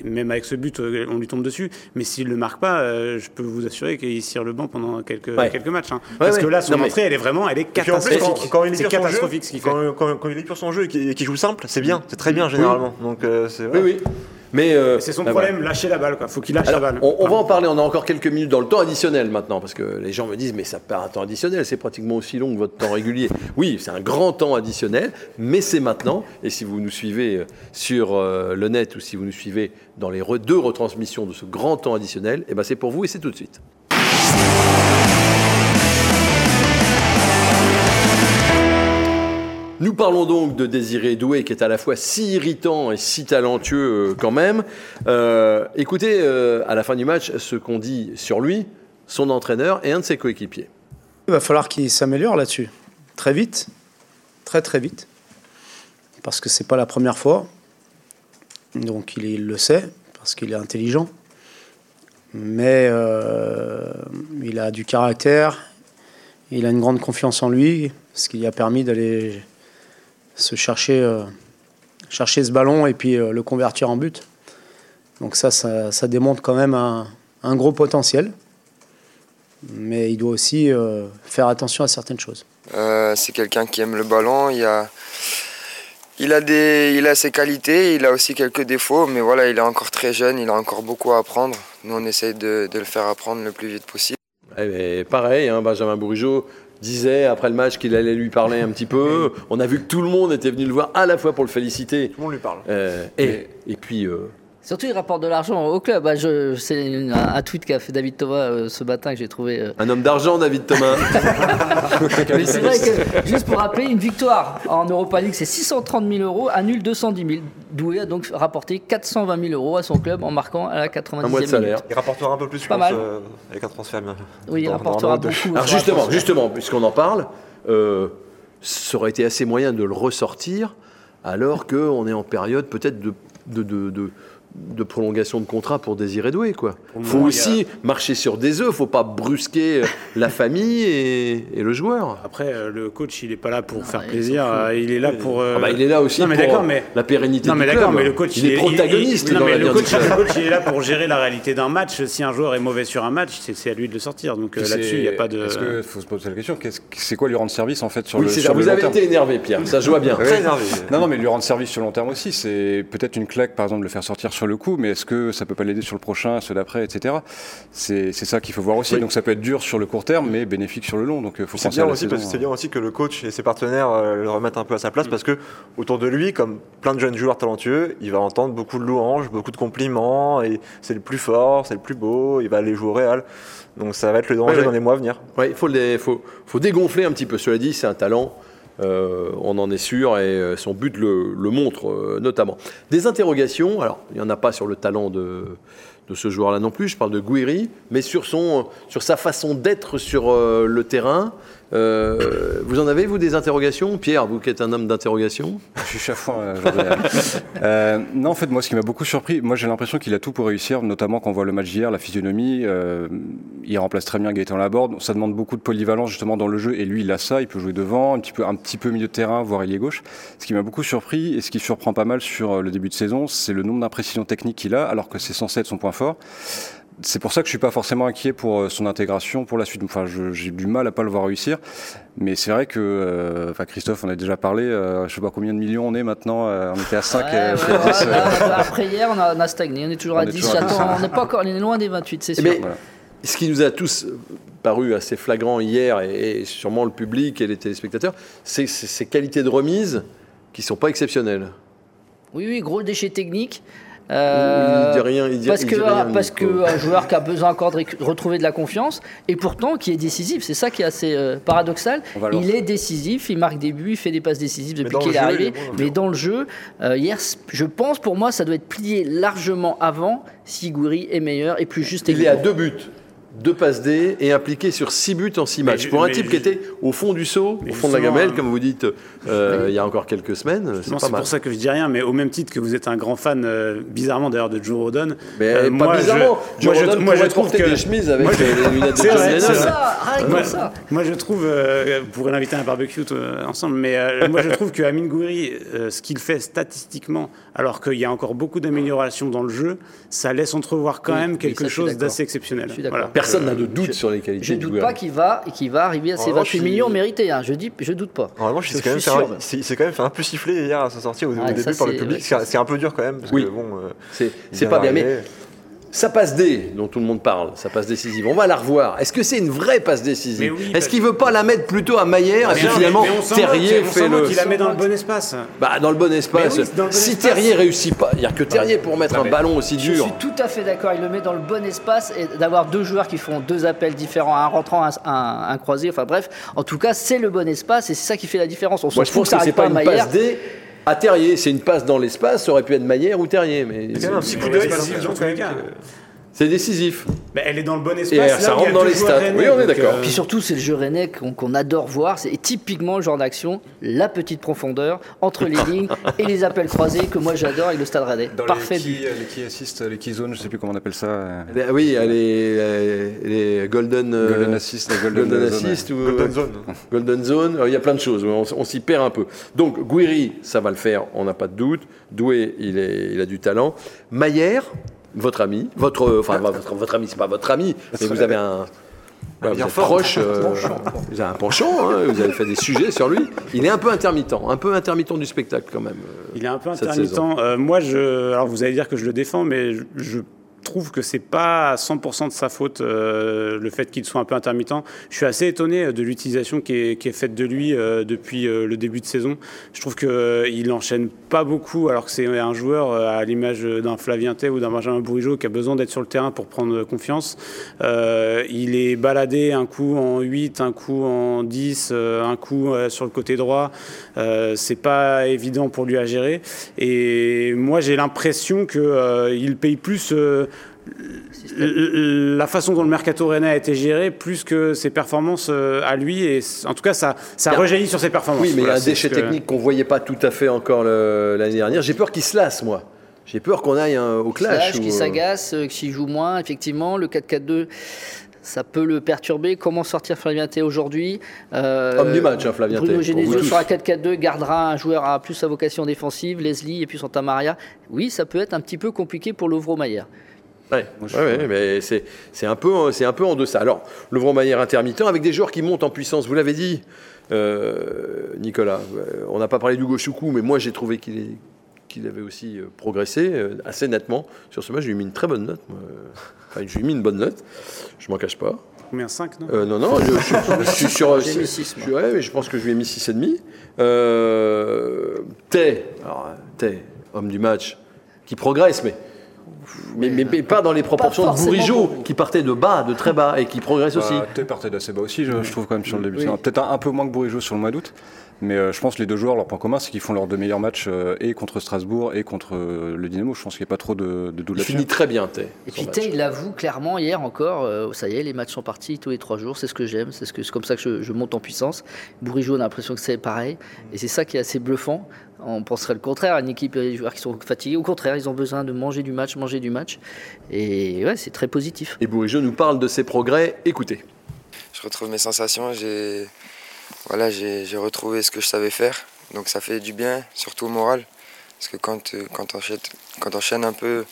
même avec ce but, euh, on lui tombe dessus, mais s'il le marque pas, je peux vous assurer qu'il tire le banc pendant quelques, quelques matchs. Hein. parce que là, son entrée, elle est vraiment, elle est catastrophique. Quand, il est catastrophique ce qu'il fait. Quand, il est sur son jeu et qu'il joue simple, c'est bien, c'est très bien généralement. Donc, c'est oui, oui. Mais euh, c'est son bah problème, lâcher la balle. Il faut qu'il lâche la balle. On, va en parler. On a encore quelques minutes dans le temps additionnel maintenant, parce que les gens me disent mais ça perd un temps additionnel. C'est pratiquement aussi long que votre temps régulier. Oui, c'est un grand temps additionnel, mais c'est maintenant. Et si vous nous suivez euh, sur euh, le net ou si vous nous suivez dans les deux retransmissions de ce grand temps additionnel, eh ben c'est pour vous et c'est tout de suite. Nous parlons donc de Désiré Doué, qui est à la fois si irritant et si talentueux euh, quand même. Euh, écoutez, euh, à la fin du match, ce qu'on dit sur lui, son entraîneur et un de ses coéquipiers. Il va falloir qu'il s'améliore là-dessus. Très vite, très très vite. Parce que c'est pas la première fois. Donc il, le sait, parce qu'il est intelligent. Mais il a du caractère, il a une grande confiance en lui, ce qui lui a permis d'aller se chercher, euh, chercher ce ballon et puis euh, le convertir en but. Donc ça, ça, démontre quand même un, gros potentiel. Mais il doit aussi euh, faire attention à certaines choses. c'est quelqu'un qui aime le ballon. Il a, il, a des, il a ses qualités, il a aussi quelques défauts. Mais voilà, il est encore très jeune, il a encore beaucoup à apprendre. Nous, on essaye de, le faire apprendre le plus vite possible. Eh pareil, hein, Benjamin Bourigeau, disait après le match qu'il allait lui parler un petit peu. On a vu que tout le monde était venu le voir à la fois pour le féliciter. Tout le monde lui parle. Euh, et, et, puis, euh, Surtout, il rapporte de l'argent au club. Bah, c'est un, tweet qu'a fait David Thomas euh, ce matin que j'ai trouvé. Euh, un homme d'argent, David Thomas. Mais c'est vrai que, juste pour rappeler, une victoire en Europa League, c'est 630 000 euros, à nul 210 000. Doué a donc rapporté 420 000 euros à son club en marquant à la 90e un mois de salaire. Il rapportera un peu plus, je pense, euh, avec un transfert. Oui, il rapportera beaucoup. Alors justement, justement, puisqu'on en parle, ça aurait été assez moyen de le ressortir alors qu'on est en période peut-être de, de, de de prolongation de contrat pour Désiré Doué. Il faut aussi marcher sur des œufs, faut pas brusquer euh, la famille et, le joueur. Après, euh, le coach, il n'est pas là pour faire plaisir, euh, il est là pour... Ah bah, il est là aussi pour la pérennité non, mais du club. Mais le coach, il, est protagoniste. non, mais le, coach, le coach, il est là pour gérer la réalité d'un match. Si un joueur est mauvais sur un match, c'est à lui de le sortir. Donc là-dessus, il n'y a pas de... Est-ce qu'il faut se poser la question C'est quoi lui rendre service en fait sur le, sur Vous avez été énervé, Pierre, ça joue bien. Très énervé. Non, non, mais lui rendre service sur le long terme aussi, c'est peut-être une claque, par exemple, de le faire sortir sur le coup, mais est-ce que ça peut pas l'aider sur le prochain, ceux d'après, etc. C'est ça qu'il faut voir aussi. Donc ça peut être dur sur le court terme, mais bénéfique sur le long. Donc euh, faut C'est bien aussi c'est bien aussi que le coach et ses partenaires euh, le remettent un peu à sa place mm. parce que autour de lui, comme plein de jeunes joueurs talentueux, il va entendre beaucoup de louanges, beaucoup de compliments et c'est le plus fort, c'est le plus beau. Il va aller jouer au Real. Donc ça va être le danger dans les mois à venir. il faut, faut, faut dégonfler un petit peu. Cela dit, c'est un talent. Euh, on en est sûr et euh, son but le, montre euh, notamment. Des interrogations, alors il n'y en a pas sur le talent de, ce joueur-là non plus, je parle de Guiri, mais sur, son, sur sa façon d'être sur le terrain, euh, vous en avez, vous, des interrogations? Pierre, vous qui êtes un homme d'interrogation? Je suis chafouin. Euh, euh, non, en fait, moi, ce qui m'a beaucoup surpris, moi, j'ai l'impression qu'il a tout pour réussir, notamment quand on voit le match d'hier, la physionomie. Euh, il remplace très bien Gaëtan Laborde. Ça demande beaucoup de polyvalence, justement, dans le jeu. Et lui, il a ça. Il peut jouer devant, un petit peu, un petit peu milieu de terrain, voire il est gauche. Ce qui m'a beaucoup surpris et ce qui surprend pas mal sur le début de saison, c'est le nombre d'imprécisions techniques qu'il a, alors que c'est censé être son point fort c'est pour ça que je suis pas forcément inquiet pour euh, son intégration pour la suite. Enfin, j'ai du mal à pas le voir réussir, mais c'est vrai que, euh, enfin, Christophe, on a déjà parlé. Euh, je sais pas combien de millions on est maintenant. on était à 5 Après hier, on a, stagné. On est toujours à 10. on n'est pas encore, on est loin des 28, c'est sûr. Ce qui nous a tous paru assez flagrant hier, et, sûrement le public et les téléspectateurs, c'est ces qualités de remise qui sont pas exceptionnelles. Oui, oui, gros déchets techniques. Euh, il dit rien, il dit, parce que rien, parce qu'un joueur qui a besoin encore de retrouver de la confiance et pourtant qui est décisif, c'est ça qui est assez euh, paradoxal. Il est décisif, il marque des buts, il fait des passes décisives depuis qu'il est arrivé, mais dans le jeu, euh, hier, je pense pour moi ça doit être plié largement avant si Gouiri est meilleur et plus juste. Il est à deux buts deux passes D et impliqué sur six buts en six matchs. Pour un type qui était au fond du saut, au fond de la gamelle, comme vous dites, euh, il y a encore quelques semaines, c'est pas C'est pour ça que je dis rien, mais au même titre que vous êtes un grand fan, euh, bizarrement d'ailleurs, de Joe Rodon. Mais pas moi, bizarrement. Je, Joe Rodon moi, je trouve que des chemises avec les lunettes de John Lennon. Ça, moi, je trouve, euh, vous pourrez l'inviter à un barbecue ensemble, mais moi je trouve que Amin Gouiri, ce qu'il fait statistiquement, alors qu'il y a encore beaucoup d'améliorations dans le jeu, ça laisse entrevoir quand même quelque chose d'assez exceptionnel. Personne n'a de doute sur les qualités. Je ne doute pas qu'il va, qu'il va arriver à ses 28 millions mérités. Hein. Je dis, je doute pas. Normalement, je, quand même c'est quand même fait un peu siffler hier à sa sortie au, début par le public. C'est un peu dur quand même. Parce oui. que, bon, euh, c'est pas bien. Mais sa passe D, dont tout le monde parle, sa passe décisive, on va la revoir. Est-ce que c'est une vraie passe décisive Est-ce qu'il veut pas la mettre plutôt à Maillère Et finalement, Terrier fait le. Il la met dans le bon espace. Bah, dans le bon espace. si Terrier réussit pas, il n'y a que Terrier pour mettre un ballon aussi dur. Je suis tout à fait d'accord. Il le met dans le bon espace et d'avoir deux joueurs qui font deux appels différents, un rentrant, un, croisé. Enfin bref, en tout cas, c'est le bon espace et c'est ça qui fait la différence. On se Moi, je pense que c'est pas, pas une passe D à Terrier. C'est une passe dans l'espace, ça aurait pu être Maillère ou Terrier. Mais c'est un petit coup d'œil, c'est décisif. Mais elle est dans le bon espace. Et ça rentre dans les stats. oui, on est d'accord. Puis surtout, c'est le jeu rennais qu'on adore voir. C'est typiquement le genre d'action, la petite profondeur entre les lignes et les appels croisés que moi j'adore avec le stade rennais. Parfait. Les qui, les qui assist, les key zones, je sais plus comment on appelle ça. oui, les, les golden, golden assist, golden, golden assist ou golden zone. Golden zone. Il y a plein de choses. On, s'y perd un peu. Donc Guiri, ça va le faire. On n'a pas de doute. Doué, il, est, il a du talent. Maillère votre ami, votre, enfin votre, votre ami, c'est pas votre ami, mais vous avez un, vous êtes proche, euh, vous avez un penchant, hein, vous avez fait des sujets sur lui. Il est un peu intermittent, un peu intermittent du spectacle quand même. Il est un peu intermittent. Euh, moi, je, alors vous allez dire que je le défends, mais je trouve que c'est pas à 100% de sa faute euh, le fait qu'il soit un peu intermittent. Je suis assez étonné de l'utilisation qui est, faite de lui euh, depuis euh, le début de saison. Je trouve qu'il n'enchaîne pas beaucoup alors que c'est un joueur à l'image d'un Flavien ou d'un Benjamin Bourigeau qui a besoin d'être sur le terrain pour prendre confiance. il est baladé un coup en 8, un coup en 10, un coup sur le côté droit. c'est pas évident pour lui à gérer. Et moi j'ai l'impression qu'il paye plus la façon dont le mercato rennais a été géré, plus que ses performances euh, à lui, et en tout cas, ça, ça rejaillit sur ses performances. Oui, mais il y a un déchet technique qu'on ne voyait pas tout à fait encore l'année dernière. J'ai peur qu'il se lasse, moi. J'ai peur qu'on aille hein, au clash. Qui euh, s'agace, euh, qui joue moins, effectivement. Le 4-4-2 ça peut le perturber. Comment sortir Flavien T aujourd'hui Homme du match, hein, Flavien Bruno Genesio sur la 4-4-2 gardera un joueur à plus sa vocation défensive, Leslie et puis Santa Maria. Oui, ça peut être un petit peu compliqué pour Lovro Ouais, mais c'est un, peu, un peu en deçà. Alors, le Maillère intermittent avec des joueurs qui montent en puissance, vous l'avez dit, euh, Nicolas. Euh, on n'a pas parlé du Choukou, mais moi j'ai trouvé qu'il qu'il avait aussi euh, progressé assez nettement. Sur ce match, je lui ai mis une très bonne note. Enfin, je lui ai mis une bonne note, je m'en cache pas. Combien 5 non? Non, non, je, suis sur. J'ai mis 6. Je, mais je pense que je lui ai mis 6,5. Euh, Tay, homme du match, qui progresse, mais mais, mais, pas dans les proportions de Bourigeau, qui partait de bas, de très bas, et qui progresse bah, aussi. Tu partait d'assez bas aussi, je, trouve, quand même, sur le début. Peut-être un, peu moins que Bourigeau sur le mois d'août. Mais euh, je pense que les deux joueurs, leur point commun, c'est qu'ils font leurs deux meilleurs matchs euh, et contre Strasbourg et contre euh, le Dynamo. Je pense qu'il n'y a pas trop de, de doute Il finit très bien, Tay. Et puis Tay, il avoue clairement hier encore, ça y est, les matchs sont partis tous les trois jours, c'est ce que j'aime, c'est ce comme ça que je, monte en puissance. Bourigeau, on a l'impression que c'est pareil. Et c'est ça qui est assez bluffant. On penserait le contraire, une équipe et des joueurs qui sont fatigués. Au contraire, ils ont besoin de manger du match, manger du match. Et ouais, c'est très positif. Et Bourigeau nous parle de ses progrès. Écoutez. Je retrouve mes sensations. J'ai voilà, j'ai retrouvé ce que je savais faire. Donc ça fait du bien, surtout au moral. Parce que quand, euh, quand tu un peu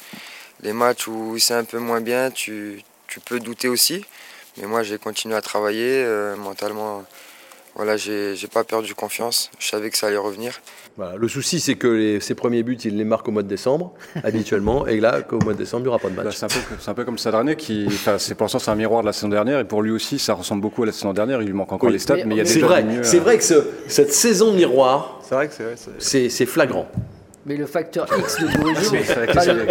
les matchs où c'est un peu moins bien, tu, peux douter aussi. Mais moi, j'ai continué à travailler euh, mentalement voilà, j'ai pas perdu confiance. Je savais que ça allait revenir. le souci, c'est que ses premiers buts, il les marque au mois de décembre, habituellement, et là, qu'au mois de décembre, il n'y aura pas de match. c'est un, peu comme Sadrane, qui, c'est pour l'instant, c'est un miroir de la saison dernière, et pour lui aussi, ça ressemble beaucoup à la saison dernière. Il lui manque encore les stats, mais, il y a C'est vrai, c'est vrai que cette saison miroir, c'est flagrant. Mais le facteur X de Bourigeau,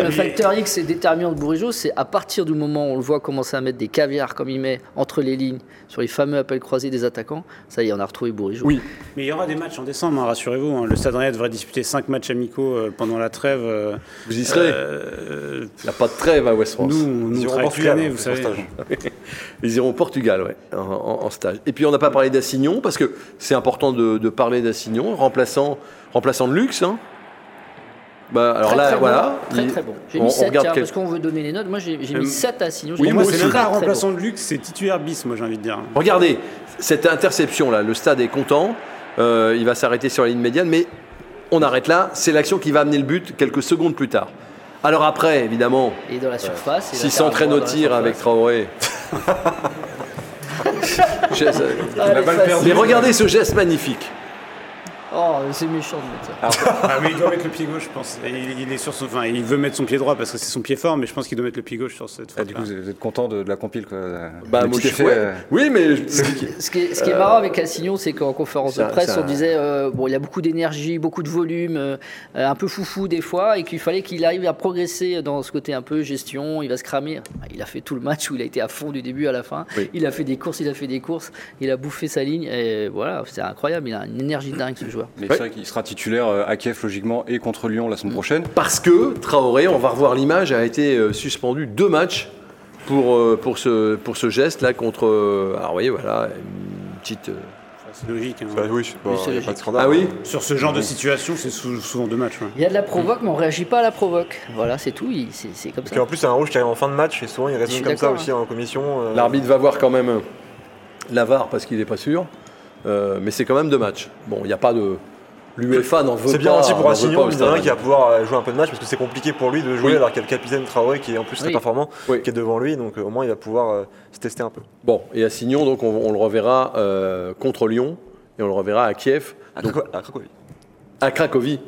le, facteur X est déterminant de Bourigeau, c'est à partir du moment où on le voit commencer à mettre des caviars comme il met entre les lignes sur les fameux appels croisés des attaquants, ça y est, on a retrouvé Bourigeau. Oui, mais il y aura des matchs en décembre, hein, rassurez-vous. Hein. Le Stade Rennais devrait disputer 5 matchs amicaux euh, pendant la trêve. Euh, vous y serez euh, Il n'y a pas de trêve à West France. Nous, nous on travaille toute l'année, vous savez. Ils iront au Portugal, ouais, en, stage. Et puis on n'a pas parlé d'Assignon, parce que c'est important de, parler d'Assignon, remplaçant, remplaçant de luxe. Hein. Bah, alors là, voilà. très très bon. J'ai mis 7, tiens, parce qu'on veut donner les notes. Moi, j'ai mis 7 à Assignon. Oui, moi, c'est pas remplaçant de luxe, c'est titulaire bis, moi, j'ai envie de dire. Regardez, cette interception-là, le stade est content. Euh, il va s'arrêter sur la ligne médiane, mais on arrête là. C'est l'action qui va amener le but quelques secondes plus tard. Alors après, évidemment, et dans la surface, s'il s'entraîne au tir avec Traoré. mais regardez ce geste magnifique. Oh, c'est méchant de mettre ça. Ah, mais il doit mettre le pied gauche, je pense. Il, est sur son, enfin, il veut mettre son pied droit parce que c'est son pied fort, mais je pense qu'il doit mettre le pied gauche sur cette fois. Ah, du coup, vous êtes content de, la compile quoi. Bah, moi, euh, Oui, mais ce qui, est, ce qui est marrant avec Cassignon, c'est qu'en conférence de presse, on disait euh, bon, il y a beaucoup d'énergie, beaucoup de volume, euh, un peu foufou des fois, et qu'il fallait qu'il arrive à progresser dans ce côté un peu gestion. Il va se cramer. Il a fait tout le match où il a été à fond du début à la fin. Il a fait des courses, il a fait des courses, il a bouffé sa ligne, et voilà, c'est incroyable. Il a une énergie dingue ce joueur. Mais c'est vrai qu'il sera titulaire euh, à Kiev logiquement et contre Lyon la semaine prochaine. Parce que Traoré, on va revoir l'image, a été euh, suspendu deux matchs pour, euh, pour, ce, pour ce geste là contre. Alors vous voyez, voilà, une petite. C'est logique. Hein. Bah oui, pas de scandale. Ah oui Sur ce genre de situation, c'est souvent deux matchs. Il y a de la provoque, mais on réagit pas à la provoque. Voilà, c'est tout. C'est comme ça. en plus, c'est un rouge qui arrive en fin de match et souvent il reste comme ça aussi en commission. L'arbitre va voir quand même l'avare parce qu'il n'est pas sûr. Mais c'est quand même deux matchs. Bon, il n'y a pas de. L'UEFA n'en veut pas. C'est bien aussi pour Assignon, qui va pouvoir euh, jouer un peu de match parce que c'est compliqué pour lui de jouer alors qu'il y a le capitaine Traoré qui est en plus très performant, qui est devant lui, donc euh, au moins il va pouvoir euh, se tester un peu. Bon, et Assignon, donc on, le reverra contre Lyon et on le reverra à Kiev. À, Cracovie. À Cracovie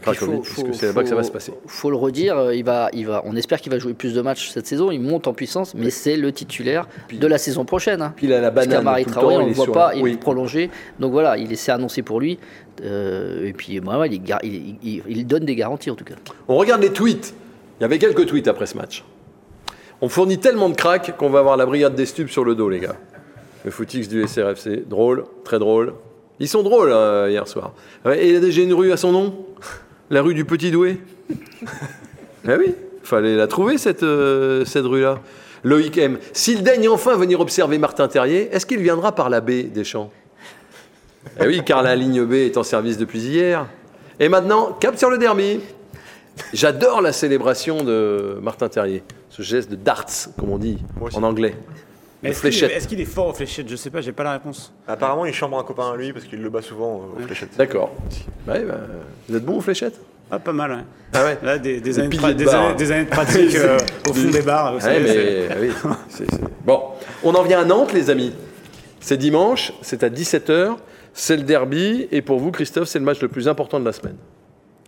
puisque c'est là-bas que ça va se passer. faut le redire, euh, il va, il va, on espère qu'il va jouer plus de matchs cette saison, il monte en puissance, mais c'est le titulaire de la saison prochaine. Hein. Puis il a la banane Marie Traoré, on ne voit pas, il est prolongé. Donc voilà, il est annoncé pour lui. Euh, et puis bah, il, il, donne des garanties en tout cas. On regarde les tweets. Il y avait quelques tweets après ce match. On fournit tellement de cracks qu'on va avoir la brigade des stupes sur le dos, les gars. Le footix du SRFC, drôle, très drôle. Ils sont drôles hein, hier soir. Et il a déjà une rue à son nom? La rue du Petit Doué Eh oui, fallait la trouver, cette, euh, cette rue-là. Loïc M. S'il daigne enfin venir observer Martin Terrier, est-ce qu'il viendra par la baie des Champs? Eh oui, car la ligne B est en service depuis hier. Et maintenant, cap sur le derby. J'adore la célébration de Martin Terrier, ce geste de darts, comme on dit en anglais. Est-ce qu'il est, fort aux fléchettes? Je sais pas, j'ai pas la réponse. Apparemment, il chambre un copain à lui parce qu'il le bat souvent aux fléchettes. D'accord. Bah, vous êtes bon aux fléchettes? Ah, pas mal, ouais. Ah ouais Là, des, années, de des, années, de pratique euh, au fond des bars. mais, ah oui, Bon, on en vient à Nantes, les amis. C'est dimanche, c'est à 17h, c'est le derby, et pour vous, Christophe, c'est le match le plus important de la semaine.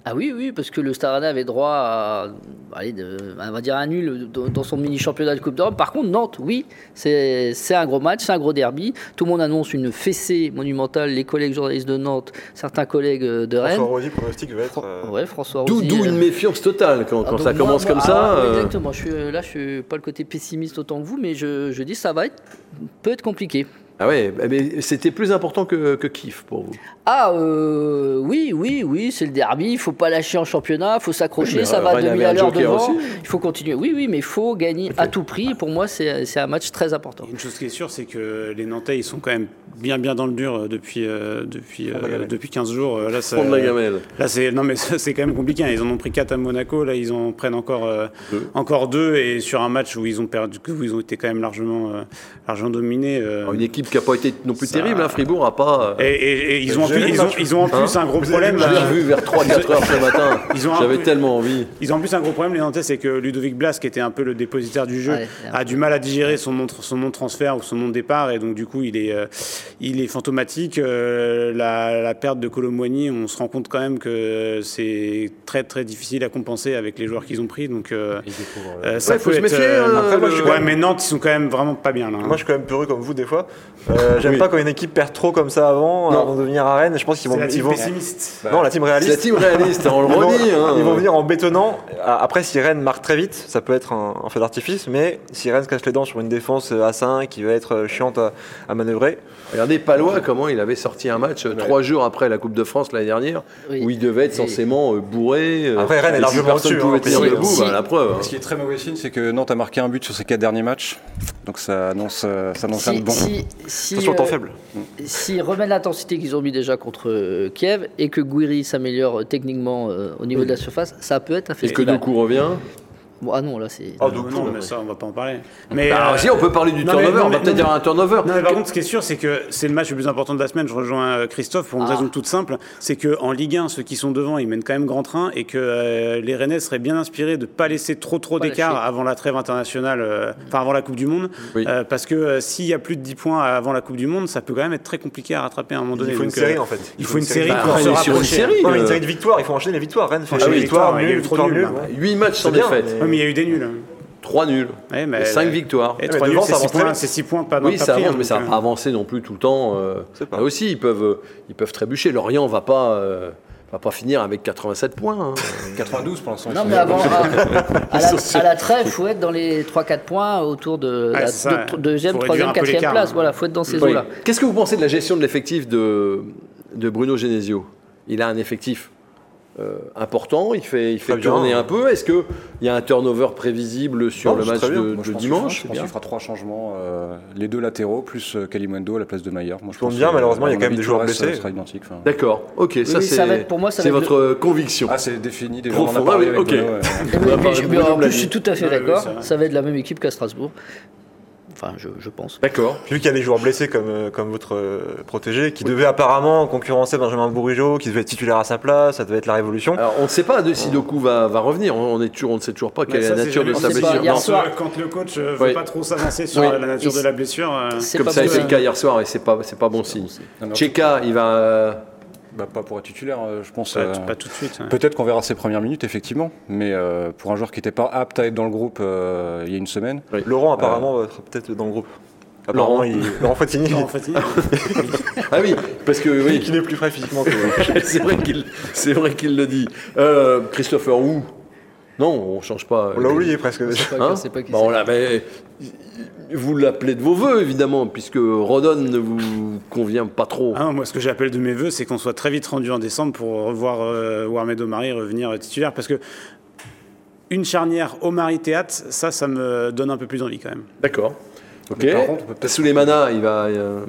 Ah oui, oui, parce que le Stade avait droit à, allez, on va dire un nul dans son mini championnat de Coupe d'Europe. Par contre, Nantes, oui, c'est un gros match, c'est un gros derby. Tout le monde annonce une fessée monumentale. Les collègues journalistes de Nantes, certains collègues de Rennes. François Rosy, pronostic va être. Euh, ouais, François D'où une euh, méfiance totale quand, ah, ça commence comme ça. Ah, euh. Exactement. Je suis, là, je suis pas le côté pessimiste autant que vous, mais je, je dis que ça va être peut être compliqué. Ah ouais, mais c'était plus important que, que Kif pour vous. Ah euh, oui, oui, oui, c'est le derby. Il faut pas lâcher en championnat, il faut s'accrocher. ça va demi à l'heure devant. Il faut continuer. Oui, oui, mais il faut gagner à tout prix. Pour moi, c'est un match très important. Une chose qui est sûre, c'est que les Nantais, ils sont quand même bien, bien dans le dur euh, depuis euh, depuis depuis 15 jours. Là, ça, la gamelle. Là, c'est non, mais c'est quand même compliqué. Hein. Ils en ont pris 4 à Monaco. Là, ils en prennent encore deux. encore deux et sur un match où ils ont perdu, où ils ont été quand même largement largement dominés. Une équipe qui n'a pas été non plus terrible. Hein. Fribourg n'a pas. Et, ils, ont ils, ont, ils ont en plus hein un gros problème. J'ai vu vers 3-4 heures ce matin. J'avais tellement envie. Ils ont en plus un gros problème, les Nantais, c'est que Ludovic Blas, qui était un peu le dépositaire du jeu, a du mal à digérer son nom, son nom de transfert ou son nom de départ. Et donc, du coup, il est, euh, il est fantomatique. Euh, la, perte de Colomboigny, on se rend compte quand même que c'est très, très difficile à compenser avec les joueurs qu'ils ont pris. Donc, euh, ça faut se méfier. ouais, mais Nantes, ils sont quand même vraiment pas bien. Là, hein. Moi, je suis quand même peureux comme vous, des fois. Euh, J'aime pas quand une équipe perd trop comme ça avant, avant de venir à Rennes. Je pense qu'ils vont. la team ils vont... pessimiste. Non, la team réaliste. La team réaliste, on le Ils vont- redit. hein. Ils vont venir en bétonnant. Après, si Rennes marque très vite, ça peut être un, un feu d'artifice. Mais si Rennes se cache les dents sur une défense à 5 qui va être chiante à, à manœuvrer, Regardez Palois, comment il avait sorti un match euh, trois jours après la Coupe de France l'année dernière, Oui. où il devait être censément euh, bourré. euh, Après, Rennes est si largement personne au-dessus, pouvait hein, tenir si- debout, si- bah, la preuve. hein. Ce qui est très mauvais signe, c'est que Nantes a marqué un but sur ses quatre derniers matchs. Donc ça annonce, euh, ça annonce de bon. Si, temps euh, faible. S'ils remettent l'intensité qu'ils ont mis déjà contre euh, Kiev et que Guiri s'améliore euh, techniquement euh, au niveau de la surface, ça peut être un Est-ce que festival. Doku revient Bon, ah non, là c'est. Ah, Non, donc, non, ouais. mais ça, on va pas en parler. Mais, Bah, euh, Si, on peut parler du non, mais- turnover, non, on va mais- peut-être dire un turnover. Non, mais par contre, ce qui est sûr, c'est que c'est le match le plus important de la semaine. Je rejoins euh, Christophe pour une Ah. raison toute simple. C'est qu'en Ligue 1, ceux qui sont devant, ils mènent quand même grand train et que euh, les Rennais seraient bien inspirés de ne pas laisser trop trop d'écart avant la trêve internationale, euh, enfin avant la Coupe du Monde. Oui. Euh, parce que euh, s'il y a plus de 10 points avant la Coupe du Monde, ça peut quand même être très compliqué à rattraper à un moment donné. Il faut une Donc, série en fait. Il faut une série Bah, pour Rennes se rapprocher. mais une série de victoires, il faut enchaîner les victoires. Rennes fait Ah victoire, il y a eu nul, trop victoire, de nuls, nul. là. 8 matchs sans défaite, mais il y a eu des nuls. 3 nuls, Ouais, mais- et 5 victoires. Et mais 3 devant, nuls, c'est ça 6 avance très points, vite. c'est 6 points pas Oui, pas ça pris, avance, hein, mais ça n'a euh, pas avancé non plus tout le temps. euh, C'est pas. là aussi, ils peuvent, euh, ils peuvent trébucher. Lorient va pas, euh, va pas finir avec 87 points. hein. 92 pour l'instant. Non, mais avant, à, à la, à la trêve, il faut être dans les 3-4 points autour de Ouais, la ça, de- ouais. deuxième, troisième, quatrième place. hein. Voilà, faut être dans ces Oui. eaux-là. Qu'est-ce que vous pensez de la gestion de l'effectif de, de Bruno Genesio? Il a un effectif euh, important, il fait, il fait bien. tourner un peu. Est-ce qu'il y a un turnover prévisible sur Non, le match de, Moi, je de pense qu'il dimanche Je pense qu'il fera trois changements. euh, les deux latéraux plus euh, Kalimundo à la place de Maillard. Moi, je pense bien, que, malheureusement, il y a quand même des joueurs blessés. sera identique. enfin. D'accord, ok, ça oui, c'est ça pour moi, ça votre conviction. Ah, c'est défini. Déjà, on en a Profond. parlé Ah oui, avec ok. Ouais. Mais je- de mais Bruno en l'a plus, je suis tout à fait d'accord. ça va être la même équipe qu'à Strasbourg. Enfin, je, je pense. D'accord. Vu qu'il y a des joueurs blessés comme, euh, comme votre euh, protégé, qui devait apparemment concurrencer Benjamin Bourigeau, qui devait être titulaire à sa place, ça devait être la révolution. Alors on ne sait pas de si Doku va, va revenir. On, est toujours, on ne sait toujours pas quelle est la nature de sa blessure. pas. Hier Non. soir- Quand le coach euh, veut Oui. pas trop s'avancer sur Oui. la nature de la blessure, euh, C'est Comme pas ça a été le cas hier soir et c'est pas c'est pas bon signe. Cheka, il va. Bah, pas pour être titulaire, euh, je pense. pas, euh, pas tout de suite. hein. Peut-être qu'on verra ses premières minutes, effectivement, mais euh, pour un joueur qui n'était pas apte à être dans le groupe euh, il y a une semaine, Laurent, apparemment, va être peut-être dans le groupe. Apparemment, Laurent. il... Laurent Fatini, Non, en fait, il- Ah oui, parce que oui, qui n'est plus frais physiquement que c'est vrai qu'il c'est vrai qu'il le dit. Euh, Christopher Wu. Non, on change pas. On l'a oublié presque. C'est pas, Hein c'est pas qui Bah, on l'a- mais vous l'appelez de vos voeux évidemment, puisque Rodon ne vous convient pas trop. Ah non, moi, ce que j'appelle de mes voeux, c'est qu'on soit très vite rendu en décembre pour revoir euh, Warmed Omari revenir titulaire. Parce que une charnière Omari-Théâtre, ça, ça me donne un peu plus envie quand même. D'accord. Ok. Par contre, on peut Souleymana, il va. euh,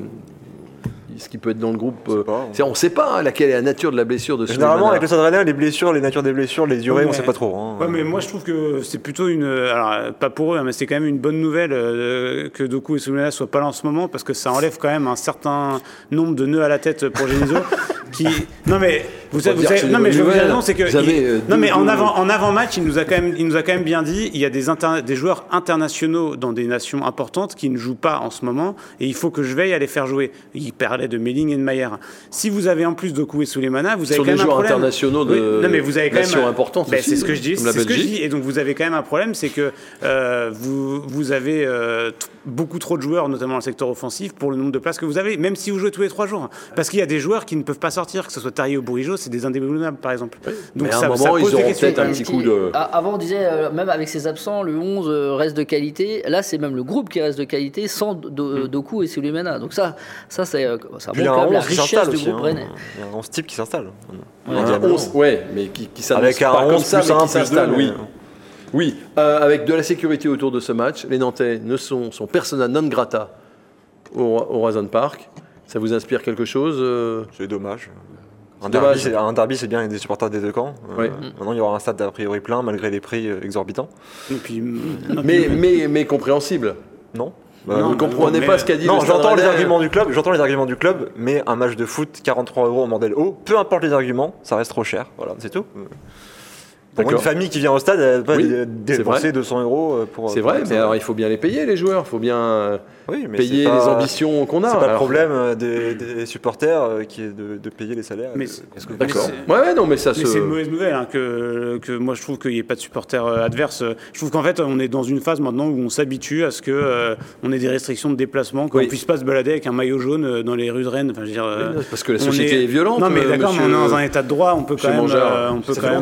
Est-ce qu'il peut être dans le groupe euh, pas, hein. c'est- On ne sait pas hein, laquelle est la nature de la blessure de Généralement, Souleymana. avec le Stade Rennais, les blessures, les natures des blessures, les durées, Ouais, on mais- sait pas trop. hein. Ouais, mais moi je trouve que c'est plutôt une. Alors, pas pour eux, hein, mais c'est quand même une bonne nouvelle euh, que Doku et Souleymana soient pas là en ce moment parce que ça enlève quand même un certain nombre de nœuds à la tête pour Genesio. qui... Non, mais vous vous non, mais je vous non, c'est que. Il- euh, Non, mais en avant, en avant match, il nous a quand même, il nous a quand même bien dit, il y a des, joueurs internationaux dans des nations importantes qui ne jouent pas en ce moment et il faut que je veille à les faire jouer. Il parlait de Melling et de Mayer. Si vous avez en plus Doku et Souleymana, vous avez Sur quand des même un joueurs problème. internationaux de Oui, non, mais vous avez quand nations même importantes Ben, c'est ce que je dis, comme la c'est ce que je Belgique. dis. Et donc vous avez quand même un problème, c'est que euh, vous, vous avez euh, beaucoup trop de joueurs, notamment dans le secteur offensif, pour le nombre de places que vous avez, même si vous jouez tous les trois jours. Parce qu'il y a des joueurs qui ne peuvent pas sortir, que ce soit Tari ou Bourigeau, c'est des indéboulonnables par exemple. Mais à un moment, ils pose des auront peut-être un Et petit coup de- a- Avant, on disait, euh, même avec ses absents, le 11 euh, reste de qualité. Là, c'est même le groupe qui reste de qualité sans Do- Doku et Souleymana. Donc ça, ça, c'est, euh, ça montre quand même la 11 qui richesse du groupe hein. rennais. Il y a un 11 type qui s'installe. Ouais. Un 11, ouais, mais qui, qui Avec un pas 11 comme ça, plus mais un, qui plus s'installe, deux, oui. mais- Oui, euh, avec de la sécurité autour de ce match, les Nantais ne sont, sont persona non grata au, au Roison Park. Ça vous inspire quelque chose euh, C'est dommage. Un derby, dommage. c'est- un derby, c'est bien avec des supporters des deux camps. Euh. Maintenant, il y aura un stade a priori plein malgré les prix euh, exorbitants. Et puis, non, mais, mais, mais compréhensible. Non Vous Non, ne comprenez mais- pas ce qu'a dit Non, le j'entends les arguments du club, j'entends les arguments du club, mais un match de foot 43 euros en haut, peu importe les arguments, ça reste trop cher. Voilà, c'est tout. Pour une famille qui vient au stade, elle pas dépenser 200 euros pour. C'est vrai, mais alors il faut bien les payer, les joueurs. Il faut bien payer les ambitions qu'on a. C'est pas le problème des, supporters qui est de, payer les salaires. D'accord. Ouais, non, mais ça se. C'est une mauvaise nouvelle hein, que, que moi je trouve qu'il n'y ait pas de supporters adverses. Je trouve qu'en fait, on est dans une phase maintenant où on s'habitue à ce que on ait des restrictions de déplacement, qu'on ne puisse pas se balader avec un maillot jaune dans les rues de Rennes. Enfin, je veux dire, parce que la société est... violente. Non, mais d'accord, mais on est dans un état de droit, on peut quand même. on peut quand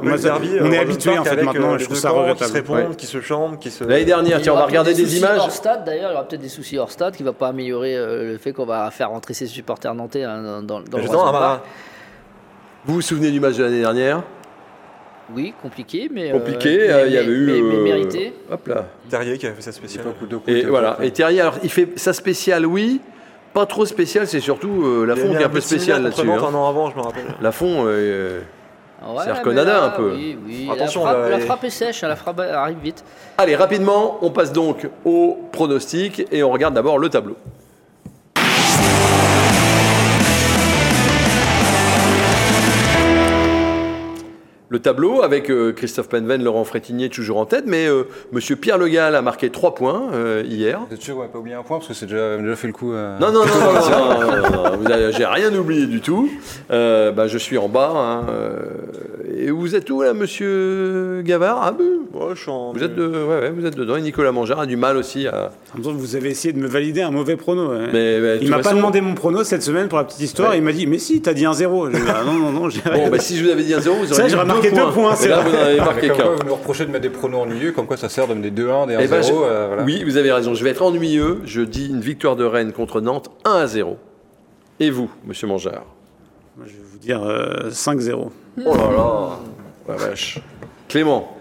même. On est habitué en fait maintenant. Je trouve ça regrettable. Qui se répondent, qui se chantent, qui se. L'année dernière, tiens, on va regarder des images. Hors stade, d'ailleurs, il y aura peut-être des soucis hors stade qui ne va pas améliorer le fait qu'on va faire rentrer ses supporters nantais hein, dans le Vous vous souvenez du match de l'année dernière? Oui, compliqué, mais. Compliqué, il y avait eu. Mais, mérité. Hop là. Terrier qui a fait sa spéciale. Et voilà. Et Terrier, alors, il fait sa spéciale, oui. Pas trop spéciale, c'est surtout la fond qui est un peu spéciale là-dessus. Hein. Un an avant, je me rappelle. La fond, euh, c'est Arconada un peu. Oui, oui. Attention, la frappe, la frappe est sèche, hein, la frappe arrive vite. Allez, rapidement, on passe donc au pronostic et on regarde d'abord le tableau. Le tableau avec euh, Christophe Penven, Laurent Frétinier toujours en tête, mais euh, Monsieur Pierre Le Gall a marqué 3 points euh, hier. Vous êtes sûr qu'on va pas oublier un point parce que c'est déjà, déjà, fait le coup. Non, non, non, non, non, j'ai rien oublié du tout. Bah, je suis en bas. Hein, et vous êtes où là, Monsieur Gavard? Ah, ouais, je suis en... vous, êtes de... ouais, ouais, vous êtes dedans. Et Nicolas Mangard a du mal aussi à. Vous avez essayé de me valider un mauvais prono. Hein. Mais, il m'a pas demandé mon prono cette semaine pour la petite histoire. Il m'a dit Mais si, t'as dit un 0. Ah, non, non, non. Bon, bah, si je vous avais dit un 0, vous auriez marqué deux points. C'est là, vous en avez marqué qu'un. Vous nous reprochez de mettre des pronos ennuyeux, comme quoi ça sert de mettre des 2-1, des 1-0. Eh ben, euh, oui, vous avez raison. Je vais être ennuyeux. Je dis une victoire de Rennes contre Nantes 1 0. Et vous, monsieur Mangard Moi, je vais vous dire 5-0. Euh, oh là là ouais, vache. Clément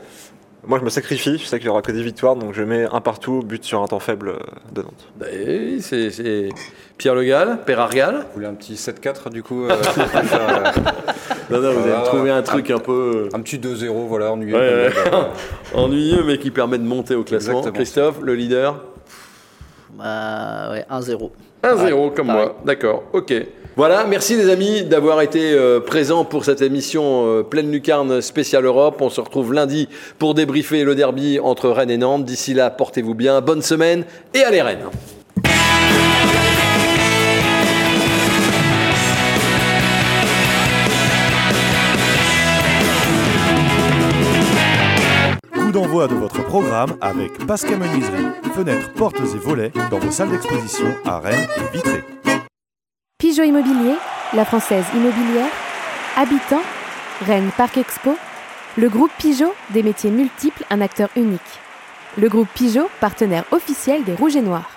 moi, je me sacrifie. Je sais qu'il n'y aura que des victoires, donc je mets un partout, but sur un temps faible de Nantes. Bah, c'est Pierre Le Gall, Père Argal. Vous voulez un petit 7-4 du coup euh, Non, non, vous avez trouvé un truc un, peu. Un petit 2-0, voilà, ennuyeux. Ouais, ennuyeux, mais qui permet de monter au classement. Christophe, le leader bah, ouais, 1-0. 1-0 comme moi, d'accord, ok. Voilà, merci les amis d'avoir été euh, présents pour cette émission euh, pleine lucarne spéciale Europe. On se retrouve lundi pour débriefer le derby entre Rennes et Nantes. D'ici là, portez-vous bien, bonne semaine et allez Rennes Coup d'envoi de votre programme avec Pascal Menuiserie, fenêtres, portes et volets dans vos salles d'exposition à Rennes et Vitré. Pigeot Immobilier, la française immobilière, Habitant, Rennes Parc Expo, le groupe Pigeot, des métiers multiples, un acteur unique. Le groupe Pigeot, partenaire officiel des Rouges et Noirs.